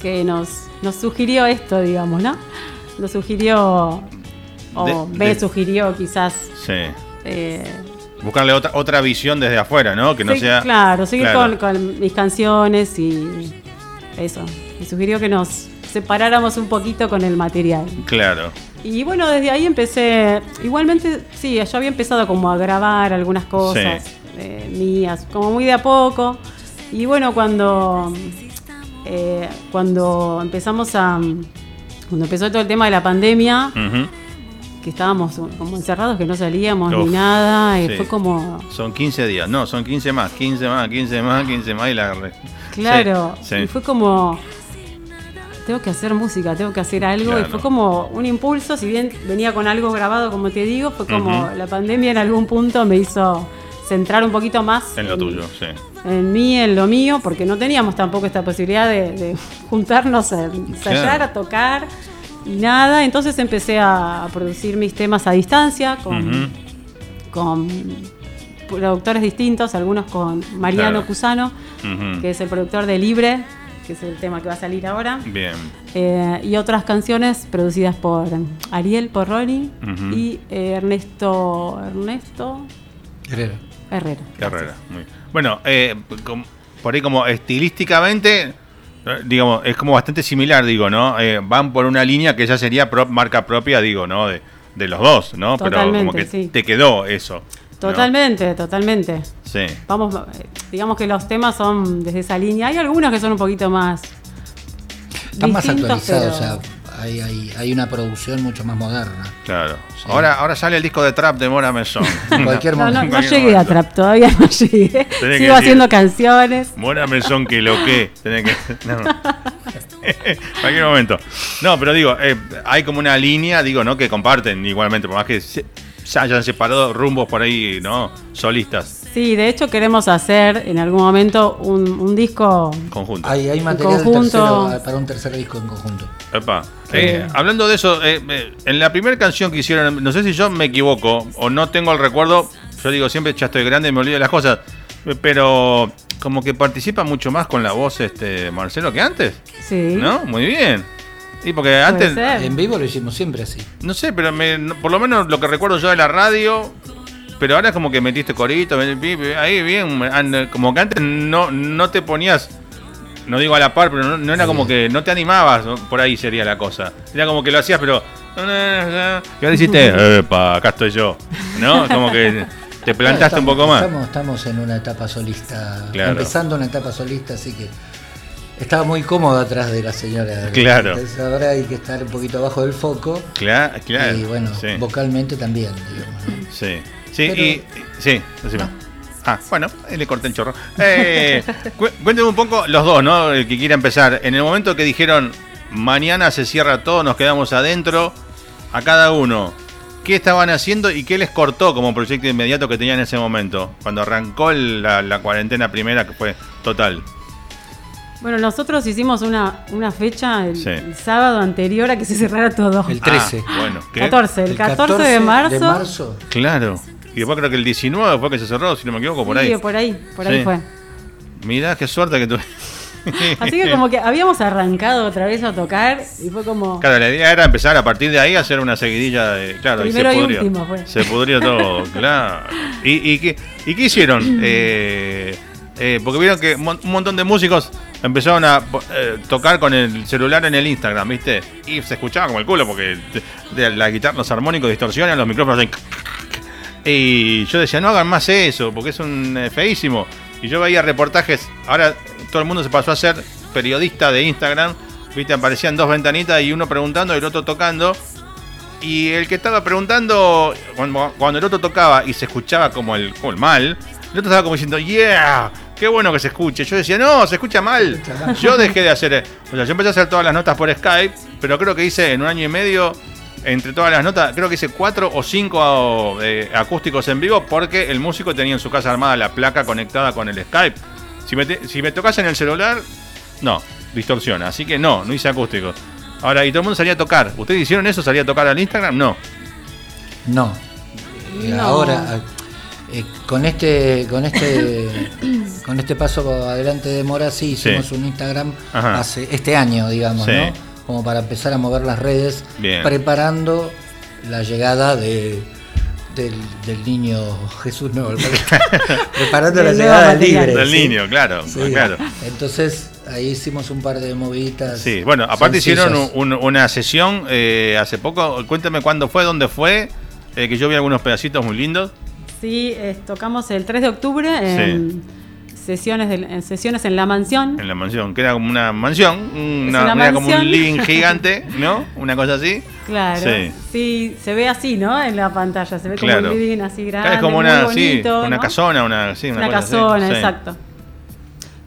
que nos, nos sugirió esto, digamos, ¿no? Nos sugirió, o me sugirió quizás. Sí. eh, Buscarle otra, otra visión desde afuera, ¿no? Que no sí, sea. Claro, seguir Claro. Con, con mis canciones y eso. Me sugirió que nos separáramos un poquito con el material. Claro. Y bueno, desde ahí empecé, igualmente, sí, yo había empezado como a grabar algunas cosas Sí. eh, mías, como muy de a poco. Y bueno, cuando, eh, cuando empezamos a, cuando empezó todo el tema de la pandemia, que estábamos como encerrados, que no salíamos Uf, ni nada, y sí. fue como, Son 15 días. No, son 15 más. 15 más, 15 más, 15 más y la agarré. claro, sí. y fue como, tengo que hacer música, tengo que hacer algo, Claro. y fue como un impulso, si bien venía con algo grabado, como te digo, fue como la pandemia en algún punto me hizo centrar un poquito más En lo tuyo, sí. en mí, en lo mío, porque no teníamos tampoco esta posibilidad de, de juntarnos a ensayar, Claro. a tocar y nada. Entonces empecé a, producir mis temas a distancia con, productores distintos, algunos con Mariano Claro. Cusano, que es el productor de Libre, que es el tema que va a salir ahora. Bien. Eh, y otras canciones producidas por Ariel Porroni Ujú. y eh, Ernesto Ernesto Herrera. Herrera. Herrera. muy- Bueno, eh, com- por ahí como estilísticamente, eh, digamos, es como bastante similar, digo, ¿no? Eh, van por una línea que ya sería pro- marca propia, digo, ¿no? De, de los dos, ¿no? Pero como que sí. te quedó eso. ¿No? Totalmente, totalmente. Sí. Vamos, eh, digamos que los temas son desde esa línea. Hay algunos que son un poquito más. Están más actualizados, pero- o sea, hay, hay, hay una producción mucho más moderna. Claro. Sí. Ahora, ahora sale el disco de trap de Mora Mesón. En cualquier No, no, momento. no Cualquier llegué a trap, todavía no llegué. que Sigo decir- haciendo canciones. Mora Mesón que lo que. Tenés que. No. Cualquier momento. No, pero digo, eh, hay como una línea, digo, ¿no? Que comparten igualmente, por más que se, hayan separado rumbos por ahí, ¿no? Solistas, Sí, de hecho queremos hacer en algún momento un, un disco. conjuntos. Hay, hay material conjunto. tercero, para un tercer disco en conjunto. Epa. Eh, hablando de eso, eh, eh, en la primera canción que hicieron, no sé si yo me equivoco o no tengo el recuerdo, yo digo siempre ya estoy grande y me olvido de las cosas, eh, pero como que participa mucho más con la voz este Marcelo que antes, Sí. ¿no? Muy bien. Y porque antes, ser. En vivo lo hicimos siempre así. no sé, pero me- por lo menos lo que recuerdo yo de la radio, pero ahora es como que metiste corito, ahí bien, como que antes no, no te ponías, no digo a la par, pero no, no era como que no te animabas, por ahí sería la cosa. Era como que lo hacías, pero... Y ahora hiciste, epa, acá estoy yo, ¿no? Como que te plantaste un Estamos- poco más. Estamos, estamos en una etapa solista, Claro. empezando una etapa solista, así que estaba muy cómodo atrás de la señora. Claro. Entonces ahora hay que estar un poquito abajo del foco. Claro, claro. y bueno, sí. vocalmente también, digamos. ¿no? Sí, sí, Pero- y, sí, decime. Ah, bueno, le corté el chorro. Eh, cu- cuénteme un poco los dos, ¿no? El que quiera empezar. En el momento que dijeron, mañana se cierra todo, nos quedamos adentro, a cada uno, ¿qué estaban haciendo y qué les cortó como proyecto inmediato que tenían en ese momento? Cuando arrancó la cuarentena primera, que fue total. Bueno, nosotros hicimos una, una fecha el, Sí. el sábado anterior a que se cerrara todo. El 13. Ah, bueno, ¿qué? 14, el 14, de marzo. de marzo, Claro. Y después creo que el 19 fue que se cerró, si no me equivoco, por Sí, ahí. por ahí, por Sí. ahí fue. Mirá qué suerte que tuve. Así que como que habíamos arrancado otra vez a tocar y fue como... Claro, la idea era empezar a partir de ahí a hacer una seguidilla de. Claro, Primero y y se pudrió. último fue. Se pudrió todo, claro. ¿Y, y, qué, ¿Y qué hicieron? Eh, eh, porque vieron que un montón de músicos empezaron a eh, tocar con el celular en el Instagram, ¿viste? Y se escuchaba como el culo porque de, la guitarra, los armónicos distorsionan, los micrófonos y yo decía, no hagan más eso, porque es un eh, feísimo. Y yo veía reportajes, ahora todo el mundo se pasó a ser periodista de Instagram, viste, aparecían dos ventanitas y uno preguntando y el otro tocando. Y el que estaba preguntando, cuando, el otro tocaba y se escuchaba como el mal, el otro estaba como diciendo, yeah, qué bueno que se escuche. Yo decía, no, se escucha mal. Yo dejé de hacer, o sea, yo empecé a hacer todas las notas por Skype, pero creo que hice en un año y medio, entre todas las notas, creo que hice cuatro o cinco eh, acústicos en vivo porque el músico tenía en su casa armada la placa conectada con el Skype. Si me, te- si me tocas en el celular, no, distorsiona. Así que no, no hice acústicos. Ahora, y todo el mundo salía a tocar. ¿Ustedes hicieron eso? ¿Salía a tocar al Instagram? No. no. No. Ahora, eh, con este, con este, con este paso adelante de Mora, sí hicimos Sí. un Instagram Ajá. hace este año, digamos, Sí. ¿no? Como para empezar a mover las redes, Bien. preparando la llegada de del, del niño Jesús no, preparando la llegada del libre. Del ¿sí? niño, claro. Sí. claro. Entonces ahí hicimos un par de moviditas. Sí, bueno, aparte hicieron sencillas. un- una sesión eh, hace poco. Cuéntame cuándo fue, dónde fue. eh, que yo vi algunos pedacitos muy lindos. Sí, eh, tocamos el 3 de octubre en, sesiones, de- en sesiones en La Mansión. En la mansión, que era como una mansión. Una, una como un living gigante, ¿no? Una cosa así. Claro, Sí. sí. se ve así, ¿no? En la pantalla, se ve Claro. como un living así grande, es como muy una, sí, bonito, una ¿no? casona, una, sí, una, Una cosa así. casona, Sí. exacto.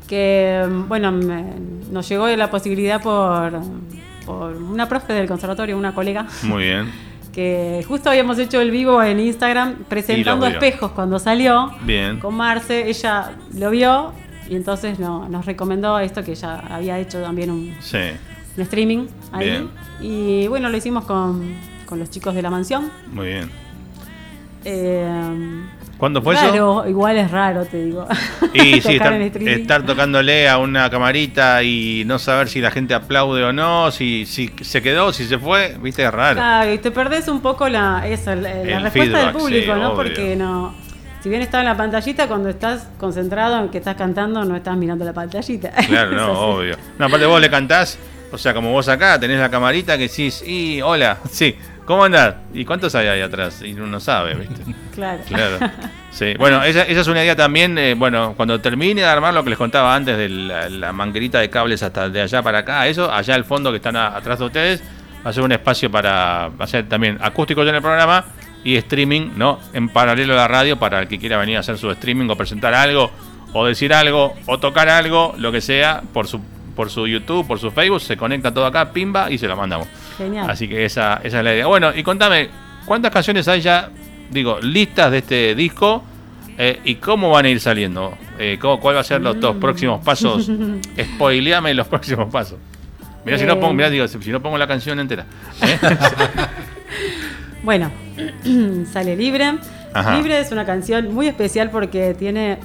Que, bueno, me- nos llegó la posibilidad por, por una profe del conservatorio, una colega, Muy bien. Que justo habíamos hecho el vivo en Instagram presentando espejos cuando salió Bien. con Marce. Ella lo vio y entonces no- nos recomendó esto que ya había hecho también un, Sí. un streaming ahí. Bien. Y bueno, lo hicimos con, con los chicos de la mansión. Muy bien. Eh, ¿Cuándo fue eso? raro, igual es raro, te digo. Y sí, estar, tocándole a una camarita y no saber si la gente aplaude o no, si, si se quedó, si se fue, viste, es raro. Claro, y te perdés un poco la, eso, la, respuesta feedback, del público, sí, ¿no? obvio. Porque no. si bien está en la pantallita, cuando estás concentrado en que estás cantando, no estás mirando la pantallita. Claro, no, obvio. No, aparte vos le cantás, o sea, como vos acá tenés la camarita que decís, y hola, sí, ¿cómo andás? ¿Y cuántos hay ahí atrás? Y uno no sabe, ¿viste? Claro. Claro. Sí. Bueno, esa, esa es una idea también. eh, bueno, cuando termine de armar lo que les contaba antes de la, la manguerita de cables hasta de allá para acá, eso, allá al fondo que están a- atrás de ustedes, va a ser un espacio para hacer también acústicos en el programa y streaming, ¿no? En paralelo a la radio para el que quiera venir a hacer su streaming o presentar algo, o decir algo, o tocar algo, lo que sea, por su por su YouTube, por su Facebook, se conecta todo acá, pimba, y se lo mandamos. Genial. Así que esa, esa es la idea. Bueno, y contame, ¿cuántas canciones hay ya, digo, listas de este disco? Eh, ¿Y cómo van a ir saliendo? Eh, ¿cómo- ¿Cuál va a ser los dos próximos pasos? Spoileame los próximos pasos. Mirá, si no Eh. pongo, mirá, digo, si no pongo la canción entera. ¿eh? Bueno, sale Libre. Ajá. Libre es una canción muy especial porque tiene.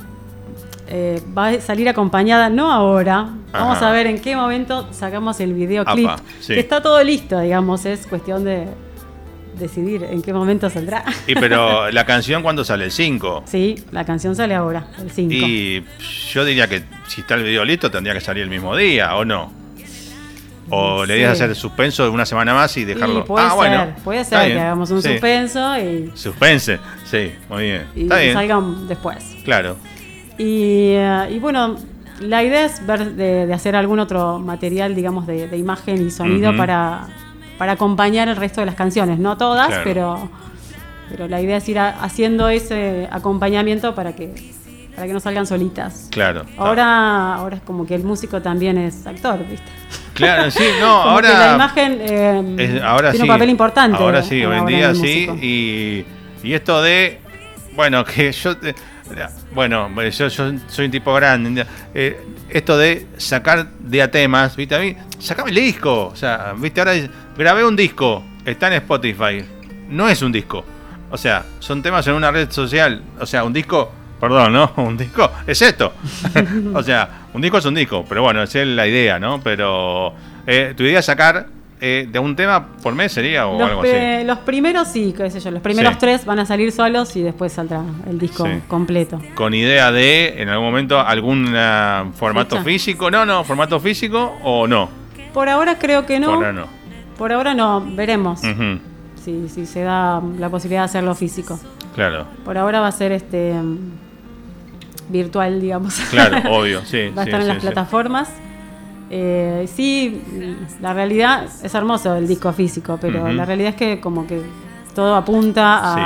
Eh, va a salir acompañada, no ahora. Vamos a ver en qué momento sacamos el videoclip. Apa, sí. Que está todo listo, digamos. Es cuestión de decidir en qué momento saldrá. y pero la canción cuando sale el 5. Sí, la canción sale ahora, el 5. Y yo diría que si está el video listo tendría que salir el mismo día, ¿o no? O le dirías Sí. hacer suspenso de una semana más y dejarlo. puede ah, ser, bueno. puede ser bien, que hagamos un sí. suspenso y, Suspense, sí, muy bien. y Está bien, salgan después. claro. Y, eh, y bueno, la idea es ver de, de hacer algún otro material, digamos, de, de imagen y sonido para, para acompañar el resto de las canciones. No todas, Claro. pero, pero la idea es ir a- haciendo ese acompañamiento para que, para que no salgan solitas. Claro. Ahora, ahora es como que el músico también es actor, ¿viste? Claro, sí, no, Como que ahora. la imagen eh, es- ahora tiene sí. un papel importante. Ahora sí, hoy en día sí. Y, y esto de. Bueno, que yo. te- bueno, yo, yo soy un tipo grande. eh, esto de sacar de a temas, ¿viste? A mí, sacame el disco. O sea, ¿viste? Ahora grabé un disco, está en Spotify. No es un disco. O sea, son temas en una red social. O sea, un disco. Perdón, ¿no? Un disco es esto. o sea, un disco es un disco. Pero bueno, esa es la idea, ¿no? Pero eh, tu idea es sacar eh, de un tema por mes sería o Los, algo así. los primeros sí, qué sé yo, los primeros Sí. tres van a salir solos y después saldrá el disco Sí. completo. Con idea de, en algún momento, algún ah, formato Fecha. físico. No, no, formato físico o no. Por ahora creo que no. Por ahora no. Por ahora no, veremos si, si se da la posibilidad de hacerlo físico. Claro, Por ahora va a ser este virtual, digamos. claro, obvio, sí. va a sí, estar en las plataformas. Eh, sí, la realidad es hermoso el disco físico, pero la realidad es que como que todo apunta a, Sí.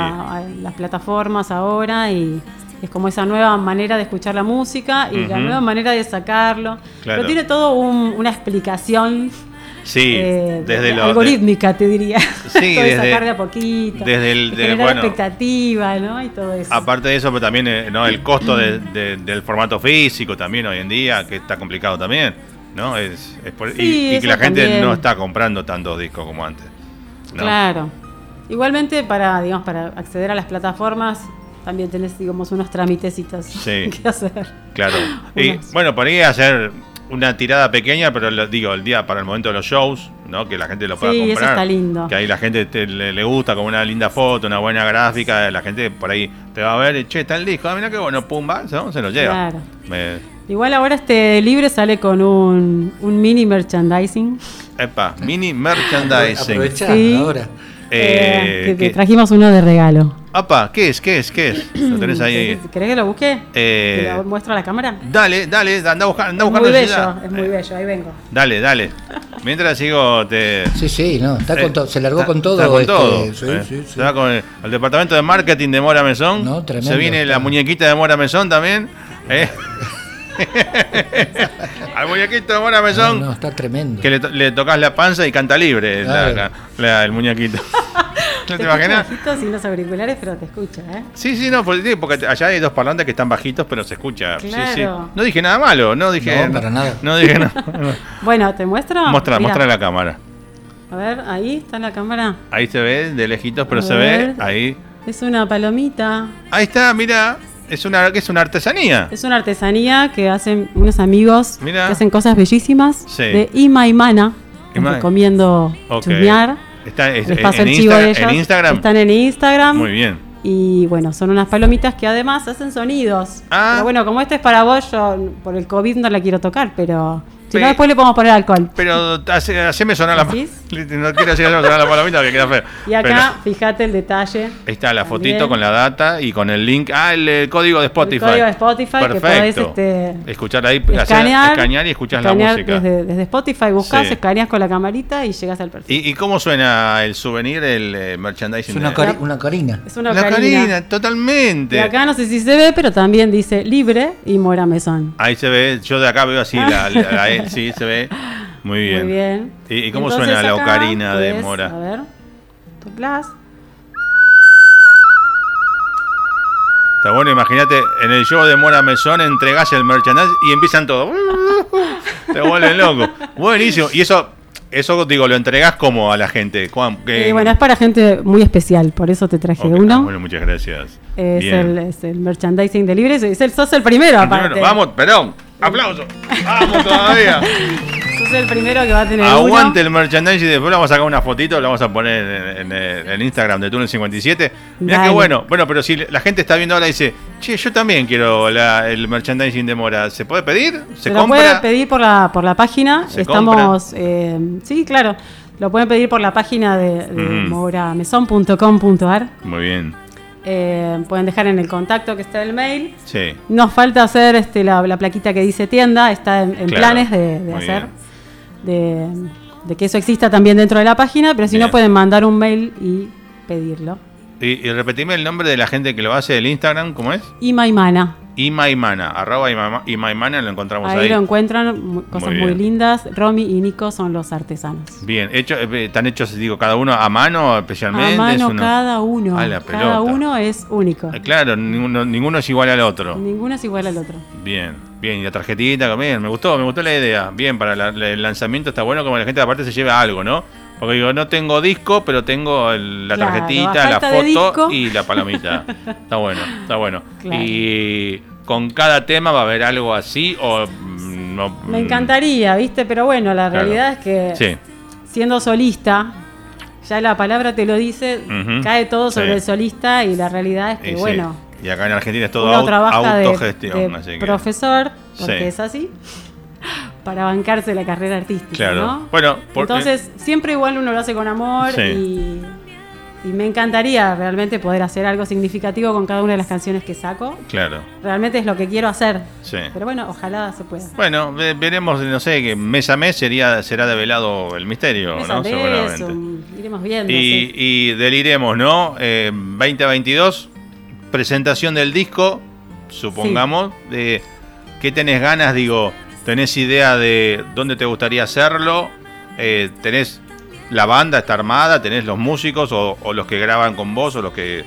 a las plataformas ahora y es como esa nueva manera de escuchar la música y la nueva manera de sacarlo. Claro. Pero tiene todo un- una explicación Sí, eh, desde de- lo. algorítmica, te diría. Sí, todo desde- sacar de a poquito. desde el- de de- generar bueno. expectativa, ¿no? Y todo eso. Aparte de eso, pero también eh, ¿no? el costo de- de- del formato físico también hoy en día, que está complicado también, ¿no? Es, es por- y- Sí, y, que eso la gente también. no está comprando tantos discos como antes. ¿no? Claro. Igualmente para, digamos, para acceder a las plataformas también tenés, digamos, unos tramitecitos Sí. que hacer. Claro. Y bueno, podría hacer una tirada pequeña, pero lo, digo, el día para el momento de los shows, ¿no? Que la gente lo pueda Sí, eso comprar. está lindo. Que ahí la gente te- le, le gusta con una linda foto, una buena gráfica, la gente por ahí te va a ver, y, che, está el disco, ah, mira qué bueno, pumba, ¿no? se lo lleva. Claro. Me- Igual ahora este libre sale con un, un mini merchandising. epa, mini merchandising. Aprovechá Sí. ahora. Eh, eh, que te ¿qué- trajimos uno de regalo. Apa, ¿qué es? ¿Qué es? ¿Qué es? Lo tenés ahí. ¿Querés que lo busque? Eh, ¿Te lo muestro a la cámara? Dale, dale, anda a buscar, anda a Es buscar muy bello, es muy Eh, bello, ahí vengo. Dale, dale. Mientras sigo, te. Sí, sí, no, está Eh, con todo, se largó con todo. está con este, todo, sí, eh. sí, sí. Se va con el, el departamento de marketing de Mora Mesón. No, tremendo, Se viene la muñequita de Mora Mesón también. Al muñequito de Mora Mesón. no, está tremendo. Que le, to- le tocas la panza y canta libre la- Claro. la- el muñequito. ¿No te escucho imaginas? bajito sin los auriculares, pero te escucha, ¿eh? Sí, sí, no, porque, porque allá hay dos parlantes que están bajitos, pero se escucha. Sí, sí. Claro. No dije nada malo, no dije. No, para nada. No dije nada. Bueno, ¿te muestro? Mostra, Mirá. mostra la cámara. A ver, ahí está la cámara. Ahí se ve de lejitos, pero A se ver. ve ahí. Es una palomita. Ahí está, mira. Es una, que es una artesanía. Es una artesanía que hacen unos amigos Mirá. que hacen cosas bellísimas Sí. de Ima y Mana. Les Ima- recomiendo Ok. chusmear. Está es- Les paso en el chivo Insta- de ellos. en Instagram. Están en Instagram. Muy bien. Y bueno, son unas palomitas que además hacen sonidos. Ah. Pero bueno, como este es para vos, yo por el COVID no la quiero tocar, pero si Pe- no, después le podemos poner alcohol. Pero hace- haceme sonar la. No quiero hacer sonar la palomita que queda feo. Y acá, fíjate el detalle. Ahí está la También. fotito con la data y con el link. Ah, el, eh, código de Spotify. código de Spotify que Perfecto. podés, este, escuchar ahí, hacer- Escanear, escanear y escuchar la escanear música. Desde, desde Spotify buscas, Sí. escaneas con la camarita y llegas al perfil. ¿Y, y cómo suena el souvenir, el eh, merchandising? Es una, de- cari- una carina. es una la ocarina. carina, totalmente. Y acá no sé si se ve, pero también dice libre y Mora Mesón. Ahí se ve, yo de acá veo así, la, la- la Sí, se ve. Muy bien. Muy bien. ¿Y, y cómo Entonces suena la ocarina de Mora? A ver, soplás. Está bueno, imagínate, en el show de Mora Mesón entregás el merchandising y empiezan todos. Te vuelven loco. Buenísimo. Y eso, eso digo, lo entregás como a la gente. Eh, bueno, es para gente muy especial, por eso te traje Ok, ah, uno. bueno, muchas gracias. es, el, es el merchandising de libre. Es el, sos el primero, aparte. Primero, vamos, perdón. Aplauso. Vamos todavía. Sos el primero que va a tener Aguante uno. el merchandising. Después le vamos a sacar una fotito, lo vamos a poner en, en Instagram de Túnel 57. Mira qué bueno. Bueno, pero si la gente está viendo ahora y dice, che, yo también quiero la- el merchandising de Mora, ¿se puede pedir? ¿Se, Se lo compra? puede pedir por la, por la página. ¿Se Estamos. eh, sí, claro. Lo pueden pedir por la página de, de Ujú. morameson.com.ar. Muy bien. Eh, pueden dejar en el contacto que está el mail. Sí. Nos falta hacer este, la, la plaquita que dice tienda, está en, en Claro, planes de, hacer, de, de que eso exista también dentro de la página, pero si Bien. no pueden mandar un mail y pedirlo. Y, y repetime el nombre de la gente que lo hace del Instagram, ¿cómo es? Y Maimana, Imaimana, arroba Ima- Imaimana, lo encontramos ahí, ahí. lo encuentran, cosas Muy lindas. Romy y Nico son los artesanos. Bien, hecho, eh, están hechos, digo, cada uno a mano especialmente. A mano es uno- cada uno, A la cada uno es único. Eh, Claro, ninguno, ninguno es igual al otro. Ninguno es igual al otro. Bien, bien, y la tarjetita, bien, me gustó, me gustó la idea. Bien, para la- la- el lanzamiento está bueno como la gente aparte se lleve algo, ¿no? Porque digo, no tengo disco, pero tengo el- la Claro, tarjetita, la foto y la palomita. está bueno, está bueno. Claro. Y con cada tema va a haber algo así o mm, no. Me mm, encantaría, ¿viste? Pero bueno, la Claro. realidad es que Sí, siendo solista, ya la palabra te lo dice, cae todo sobre Sí. el solista y la realidad es y que, sí. bueno, Y acá en Argentina es todo uno au- trabaja de, autogestión, de así que. profesor, porque es así, para bancarse la carrera artística, Claro. ¿no? Bueno, porque- Entonces, siempre igual uno lo hace con amor Sí. y, y me encantaría realmente poder hacer algo significativo con cada una de las canciones que saco. Claro, Realmente es lo que quiero hacer. sí. Pero bueno, ojalá se pueda. Bueno, ve- veremos, no sé, que mes a mes sería, será develado el misterio, Mes ¿no? Seguramente. um, iremos viendo. Y, sí. y deliremos, ¿no? Eh, 2022, presentación del disco, supongamos. De, ¿Qué tenés ganas? Digo, ¿tenés idea de dónde te gustaría hacerlo? Eh, ¿Tenés la banda, está armada? ¿Tenés los músicos o, o los que graban con vos o los que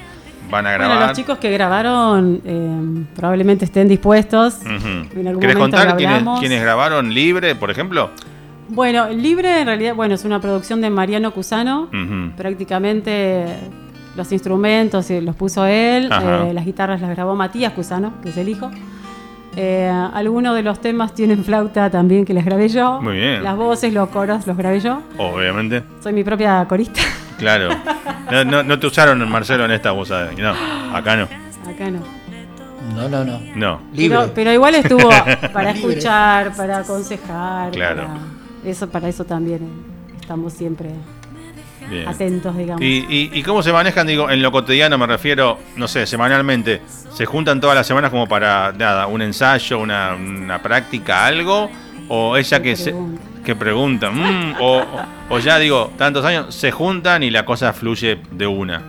van a grabar? Bueno, los chicos que grabaron eh, probablemente estén dispuestos. Ujú. En algún ¿Querés contar quiénes, grabaron Libre, por ejemplo? Bueno, Libre en realidad, bueno, es una producción de Mariano Cusano. Prácticamente los instrumentos eh, los puso él, eh, las guitarras las grabó Matías Cusano, que es el hijo. Eh, algunos de los temas tienen flauta también que les grabé yo. Muy bien. Las voces, los coros los grabé yo. Obviamente. Soy mi propia corista. Claro. No, no, no te usaron, Marcelo, en esta voz. No, acá no. Acá no. No, no, no. No. Libre. Pero, pero igual estuvo para escuchar, para aconsejar. Claro. Para eso, para eso también estamos siempre Bien. atentos, digamos. ¿Y, y, y cómo se manejan? Digo, en lo cotidiano me refiero, no sé, semanalmente. ¿Se juntan todas las semanas como para, nada, un ensayo, una, una práctica, algo? ¿O ella que se, pregunta. que pregunta? mm, o- o ya digo, tantos años, se juntan y la cosa fluye de una.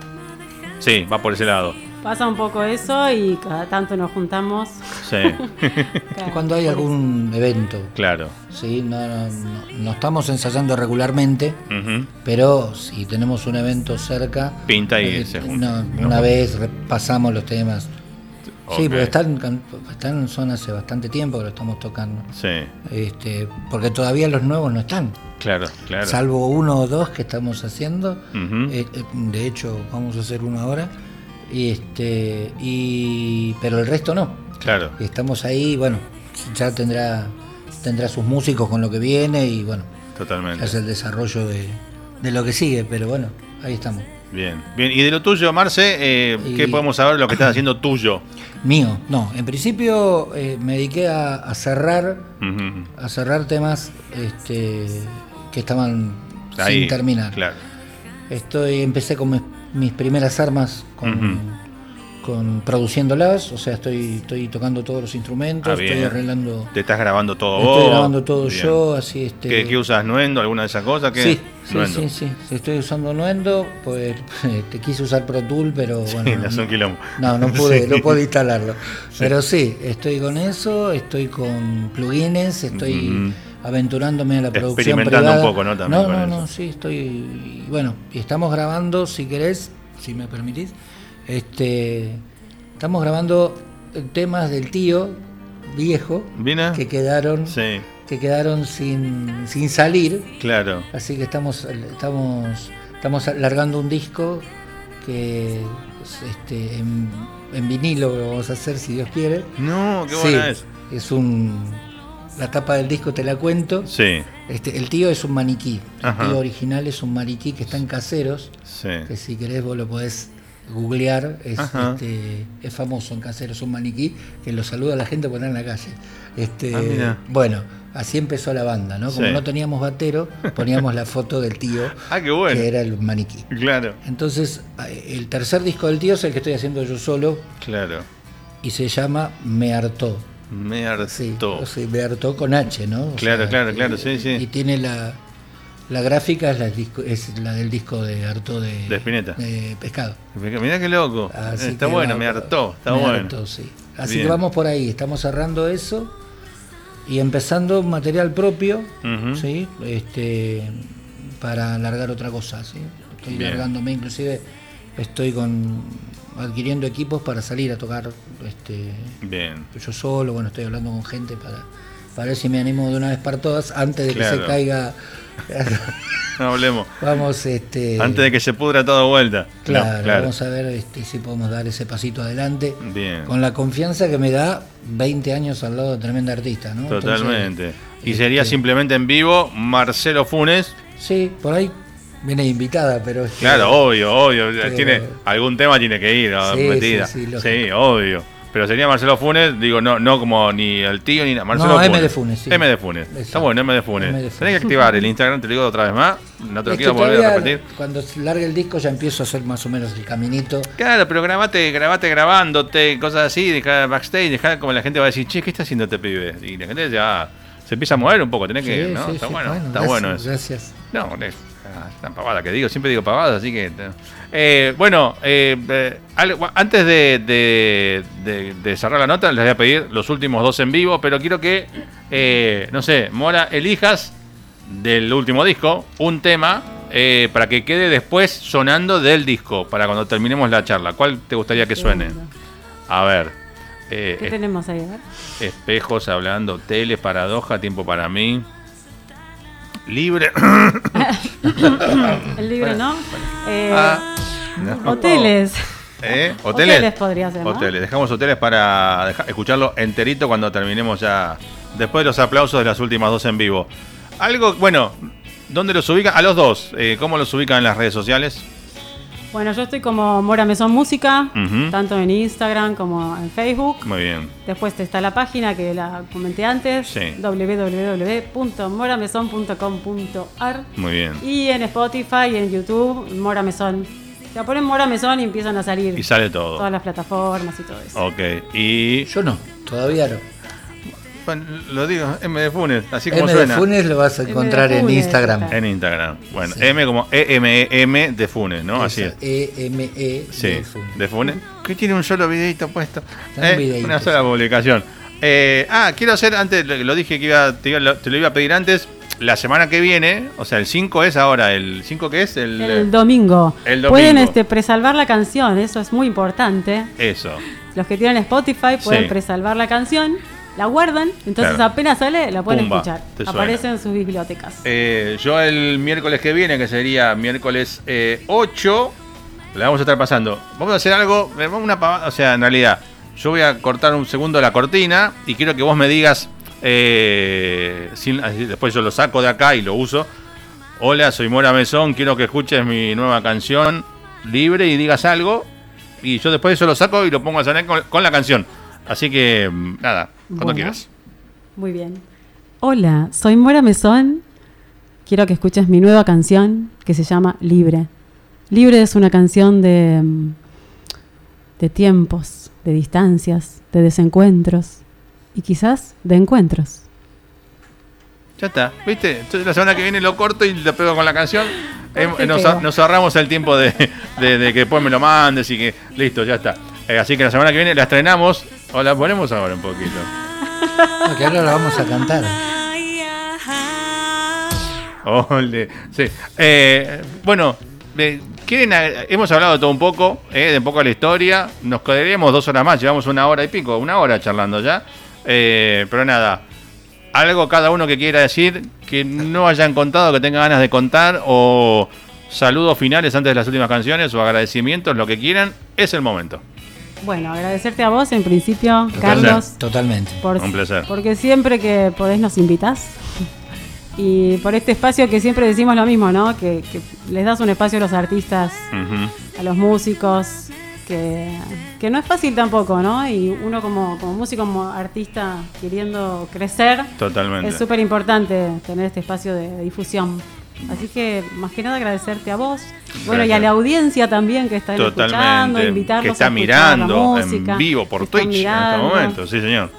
Sí, va por ese lado. Pasa un poco eso y cada tanto nos juntamos. Sí, Claro, Cuando hay algún evento, claro. ¿sí? No, no, estamos ensayando regularmente, pero si tenemos un evento cerca, Pinta y eh, se junta. no, una vez repasamos los temas. Sí, porque están, están son hace bastante tiempo que lo estamos tocando. Sí, Este, porque todavía los nuevos no están. claro, claro. Salvo uno o dos que estamos haciendo. Eh, eh, de hecho, vamos a hacer uno ahora. Y este, y, pero el resto no. Claro, Y estamos ahí, bueno, ya tendrá, tendrá sus músicos con lo que viene y bueno, totalmente. es el desarrollo de, de lo que sigue, pero bueno, ahí estamos. Bien, bien. Y de lo tuyo, Marce, eh, ¿qué Y- podemos saber de lo que estás haciendo tuyo? Mío, no. En principio eh, me dediqué a, a cerrar, a cerrar temas este, que estaban Ahí, sin terminar. Claro. Estoy, empecé con mis, primeras armas con, con produciéndolas, o sea, estoy, estoy tocando todos los instrumentos, Ah, estoy arreglando, Te estás grabando todo estoy vos. grabando todo Bien. yo, así este. ¿Qué, qué usas? ¿Nuendo? ¿Alguna de esas cosas? ¿Qué? Sí, sí, sí, Estoy usando Nuendo, pues te quise usar Pro Tool, pero bueno. Sí, no-. No, no pude, Sí. no pude instalarlo. Pero sí, estoy con eso, estoy con plugins, estoy. Aventurándome a la producción Experimentando privada. un poco, ¿no? También no, no, eso. no, sí, estoy. y bueno, y estamos grabando, si querés, si me permitís, este, estamos grabando temas del tío viejo que quedaron, Sí, que quedaron sin, sin salir. claro. Así que estamos, estamos, estamos largando un disco que este, en, en vinilo lo vamos a hacer si Dios quiere. No, qué Sí, buena es. es un la tapa del disco te la cuento. Sí, Este, el tío es un maniquí. El Ajá. tío original es un maniquí que está en caseros, sí. que si querés vos lo podés googlear, es, este, es famoso en caseros, un maniquí que lo saluda a la gente por estar en la calle. Este, Ah, bueno, así empezó la banda, ¿no? Como Sí. no teníamos batero, poníamos la foto del tío, Ah, qué bueno. que era el maniquí. Claro, Entonces, el tercer disco del tío es el que estoy haciendo yo solo claro. y se llama Me hartó. Me Sí, hartó. sea, me hartó con H, ¿no? O Claro, claro, eh, claro, sí, sí. Y tiene la, la gráfica, es la, disco- es la del disco de hartó de, De Spinetta. de pescado. Mirá qué loco. Así está que bueno, me hartó. Está me bueno. hartó, sí. Así Bien. que vamos por ahí, estamos cerrando eso y empezando material propio. ¿sí? este, para alargar otra cosa. ¿sí? Estoy Bien. largándome, inclusive estoy con adquiriendo equipos para salir a tocar este, Bien. yo solo, bueno, estoy hablando con gente para, para ver si me animo de una vez para todas, antes de que se caiga, No hablemos. vamos, este, Antes de que se pudra todo vuelta. No, claro, claro. vamos a ver este, si podemos dar ese pasito adelante, Bien. con la confianza que me da 20 años al lado de tremenda artista, ¿no? Entonces, Totalmente. y sería este, simplemente en vivo Marcelo Funes. Sí, por ahí viene invitada, pero... este, Claro, obvio, obvio. Pero- Tiene, algún tema tiene que ir. Sí, metida. sí, sí, Sí, obvio. Pero sería Marcelo Funes, digo, no, no como ni el tío ni nada. Marcelo No, Funes. M de Funes, sí. M de Funes. Está bueno, M de Funes. M de Funes. Tenés que activar el Instagram, te lo digo otra vez más. No te lo es que quiero volver a repetir. Cuando largue el disco ya empiezo a hacer más o menos el caminito. Claro, pero grabate, grabate grabándote, cosas así, dejar backstage, dejar como la gente va a decir, che, ¿qué está haciendo este pibe? Y la gente ya se empieza a mover un poco, tenés que, Sí, ¿no? sí, está bueno, está gracias, bueno eso. Gracias. No, es ah, una pavada que digo, siempre digo pavadas, así que... Eh, bueno, eh, eh, algo- antes de, de- de- de cerrar la nota, les voy a pedir los últimos dos en vivo, pero quiero que, eh, no sé, Mora, elijas del último disco un tema eh, para que quede después sonando del disco, para cuando terminemos la charla. ¿Cuál te gustaría que suene? A ver. eh, ¿Qué tenemos ahí? A ver. espejos hablando, tele, paradoja, tiempo para mí. Libre. El libro, ¿no? Eh, Ah, no. Hoteles. ¿Eh? ¿Hoteles? Hoteles podría ser, ¿no? Hoteles. Dejamos hoteles para escucharlo enterito cuando terminemos ya. Después de los aplausos de las últimas dos en vivo. Algo, bueno, ¿dónde los ubican? A los dos. eh, ¿Cómo los ubican en las redes sociales? Bueno, yo estoy como Mora Mesón Música, Ujú. tanto en Instagram como en Facebook. Muy bien. Después está la página que la comenté antes, Sí. www.moramesón.com.ar Muy bien. y en Spotify y en YouTube, Mora Mesón. Ya ponen Mora Mesón y empiezan a salir Y sale todo. todas las plataformas y todo eso. Ok. Y. Yo no, todavía no. Bueno, lo digo, M de Funes, así como M de suena. Funes lo vas a M de encontrar en Instagram. En Instagram. Bueno, Sí. M como E-M-E-M de Funes, ¿no? Así es. E-M-E Sí, de Funes. de Funes. Que tiene un solo videito puesto. Un Eh, videíto, una sola sí. publicación. Eh, ah, quiero hacer, antes lo lo dije que iba, te, iba- te lo iba a pedir antes. La semana que viene, o sea, el 5 es ahora. ¿El 5 qué es? El, El domingo. El domingo. Pueden este, presalvar la canción, eso es muy importante. Eso. Los que tienen Spotify pueden Sí. presalvar la canción, la guardan, entonces Claro. apenas sale la pueden Pumba, escuchar. Aparece en sus bibliotecas. Eh, yo el miércoles que viene, que sería miércoles eh, 8, la vamos a estar pasando. Vamos a hacer algo, una pavada, o sea, en realidad, yo voy a cortar un segundo la cortina y quiero que vos me digas, eh, sin- después yo lo saco de acá y lo uso. Hola, soy Mora Mesón, quiero que escuches mi nueva canción libre y digas algo. Y yo después eso lo saco y lo pongo a sonar con, con la canción. Así que, mm, nada, cuando Bueno. quieras. Muy bien. Hola, soy Mora Mesón. Quiero que escuches mi nueva canción que se llama Libre. Libre es una canción de, mm, de tiempos, de distancias, de desencuentros y quizás de encuentros. Ya está, ¿viste? Entonces la semana que viene lo corto y lo pego con la canción. Eh, nos, ahorramos el tiempo de, de- de que después me lo mandes y que listo, ya está. Eh, así que la semana que viene la estrenamos o la ponemos ahora un poquito. No, que ahora la vamos a cantar. Ole, sí. Eh, bueno, eh, ¿quieren ag- hemos hablado de todo un poco, eh, de un poco la historia. Nos quedaríamos dos horas más, llevamos una hora y pico, una hora charlando ya. Eh, pero nada, algo cada uno que quiera decir que no hayan contado, que tenga ganas de contar, o saludos finales antes de las últimas canciones, o agradecimientos, lo que quieran, es el momento. Bueno, agradecerte a vos en principio. Carlos, Totalmente. por, Un placer. porque siempre que podés nos invitás. Y por este espacio que siempre decimos lo mismo, ¿no? Que, que les das un espacio a los artistas, a los músicos, que, que no es fácil tampoco, ¿no? Y uno como, como músico, como artista, queriendo crecer, Totalmente. es súper importante tener este espacio de difusión. Así que, más que nada, agradecerte a vos. Bueno, y a la audiencia también que está escuchando, invitarlos Que está a mirando la música, en vivo por Twitch en este mirando. momento. Sí, señor.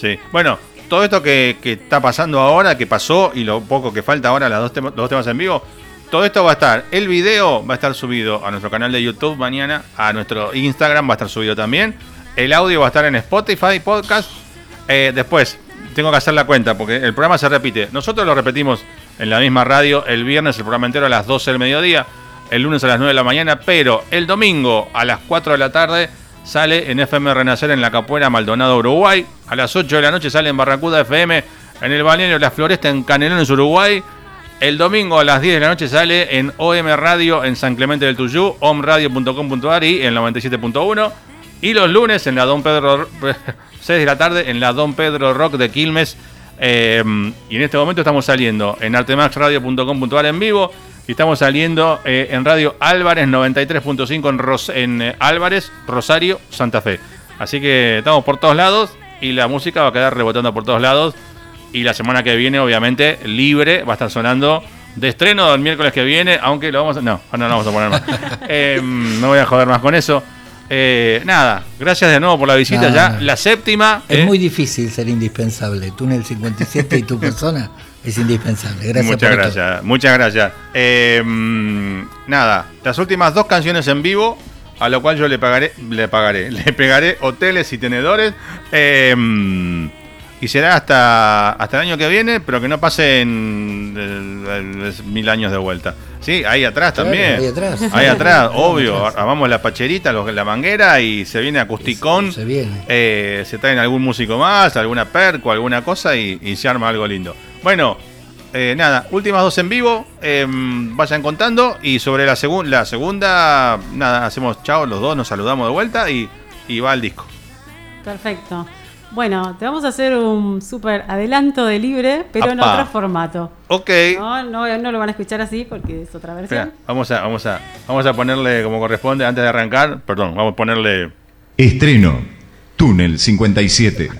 Sí. Bueno, todo esto que, que está pasando ahora, que pasó y lo poco que falta ahora, las dos temas, los dos temas en vivo, todo esto va a estar. El video va a estar subido a nuestro canal de YouTube mañana, a nuestro Instagram va a estar subido también. El audio va a estar en Spotify, podcast. Eh, después, tengo que hacer la cuenta porque el programa se repite. Nosotros lo repetimos en la misma radio el viernes, el programa entero a las 12 del mediodía, el lunes a las 9 de la mañana, pero el domingo a las 4 de la tarde sale en FM Renacer en la Capuera Maldonado, Uruguay. A las 8 de la noche sale en Barracuda FM en el balneario La Floresta en Canelones, Uruguay. El domingo a las 10 de la noche sale en OM Radio en San Clemente del Tuyú, omradio.com.ar y en 97.1. Y los lunes en la Don Pedro, 6 de la tarde en la Don Pedro Rock de Quilmes. Eh, y en este momento estamos saliendo en artemaxradio.com.ar en vivo. Y estamos saliendo eh, en Radio Álvarez 93.5 en, Ros- en eh, Álvarez, Rosario, Santa Fe. Así que estamos por todos lados y la música va a quedar rebotando por todos lados. Y la semana que viene, obviamente, libre, va a estar sonando de estreno el miércoles que viene, aunque lo vamos a... No, no, no vamos a poner más. No voy a joder más con eso. Eh, nada, gracias de nuevo por la visita ya. La séptima. Es eh, muy difícil ser indispensable. Túnel 57 y tu persona es indispensable. Gracias muchas por gracias, muchas gracias. Eh, mm, nada, las últimas dos canciones en vivo, a lo cual yo le pagaré, le pagaré, le pegaré hoteles y tenedores. eh, mm, y será hasta, hasta el año que viene, pero que no pasen el- el- mil años de vuelta. Sí, ahí atrás Claro, también. ahí atrás. Ahí atrás, obvio. Armamos la pacherita, los- la manguera y se viene acusticón. Se viene. Eh, se traen algún músico más, alguna perco, alguna cosa y, y se arma algo lindo. Bueno, eh, nada, últimas dos en vivo, eh, vayan contando y sobre la, segun- la segunda, nada, hacemos chao los dos, nos saludamos de vuelta y, y va al disco. Perfecto. Bueno, te vamos a hacer un súper adelanto de libre, pero en otro formato. Ok. No, no, no lo van a escuchar así porque es otra Espera, versión. vamos a, vamos a, vamos a ponerle como corresponde antes de arrancar. Perdón, vamos a ponerle. Estreno. Túnel 57.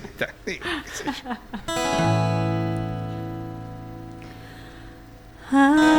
Ah,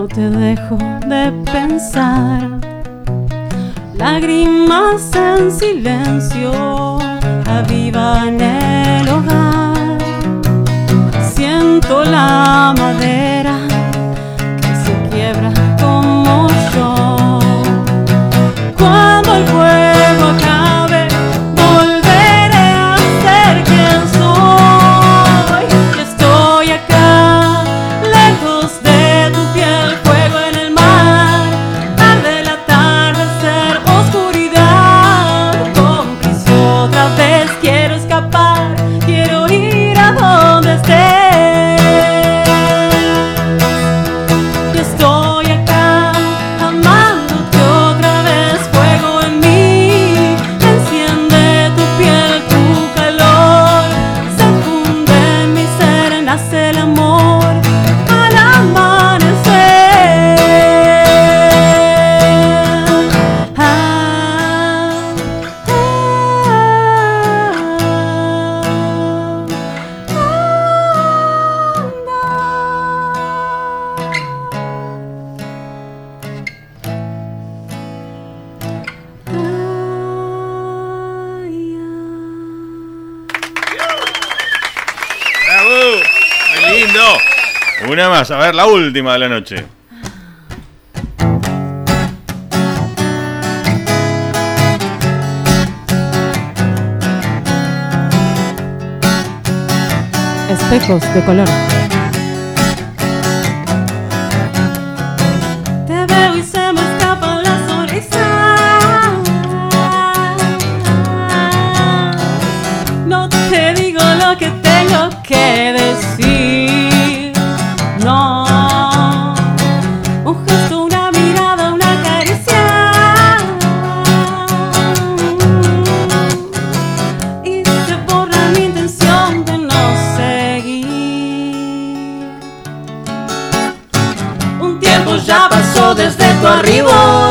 no te dejo de pensar. Lágrimas en silencio avivan el hogar. Siento la madera que se quiebra como yo. Cuando el fuego última de la noche. Espejos de color. ya pasó desde tu arribo.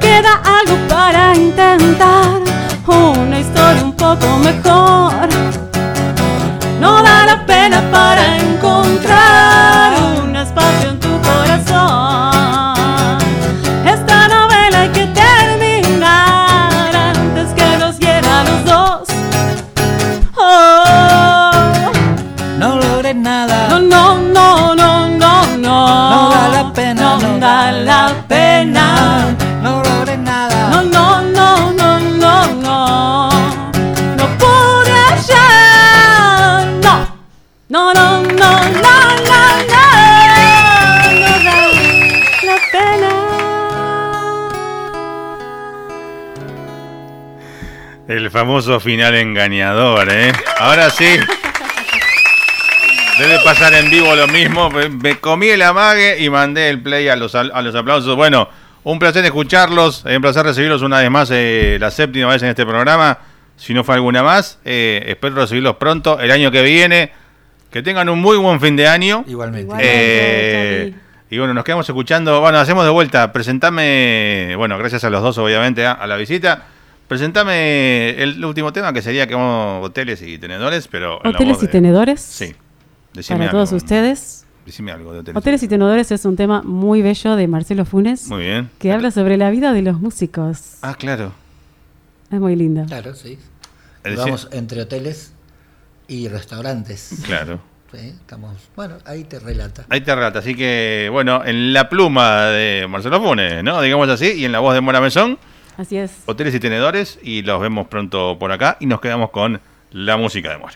queda algo para intentar, una historia un poco mejor. Famoso final engañador, ¿eh? Ahora sí. Debe pasar en vivo lo mismo. Me, comí el amague y mandé el play a los, a los aplausos. Bueno, un placer escucharlos. Un placer recibirlos una vez más, eh, la séptima vez en este programa. Si no fue alguna más, eh, espero recibirlos pronto el año que viene. Que tengan un muy buen fin de año. Igualmente. Eh, y bueno, nos quedamos escuchando. Bueno, hacemos de vuelta. Presentame, bueno, gracias a los dos, obviamente, a, a la visita. Presentame el último tema que sería que vamos hoteles y tenedores, pero. Hoteles y de- tenedores. Sí. Decime Para algo. todos ustedes. Decime algo de hoteles. Hoteles y tenedores es un tema muy bello de Marcelo Funes Muy bien. que habla sobre la vida de los músicos. Ah, claro. Es muy lindo. Claro, sí. Vamos entre hoteles y restaurantes. Claro. Sí, estamos. Bueno, ahí te relata. Ahí te relata. Así que, bueno, en la pluma de Marcelo Funes, ¿no? Digamos así, y en la voz de Mora Mesón, Así es. hoteles y tenedores, y los vemos pronto por acá, y nos quedamos con la música de Mora.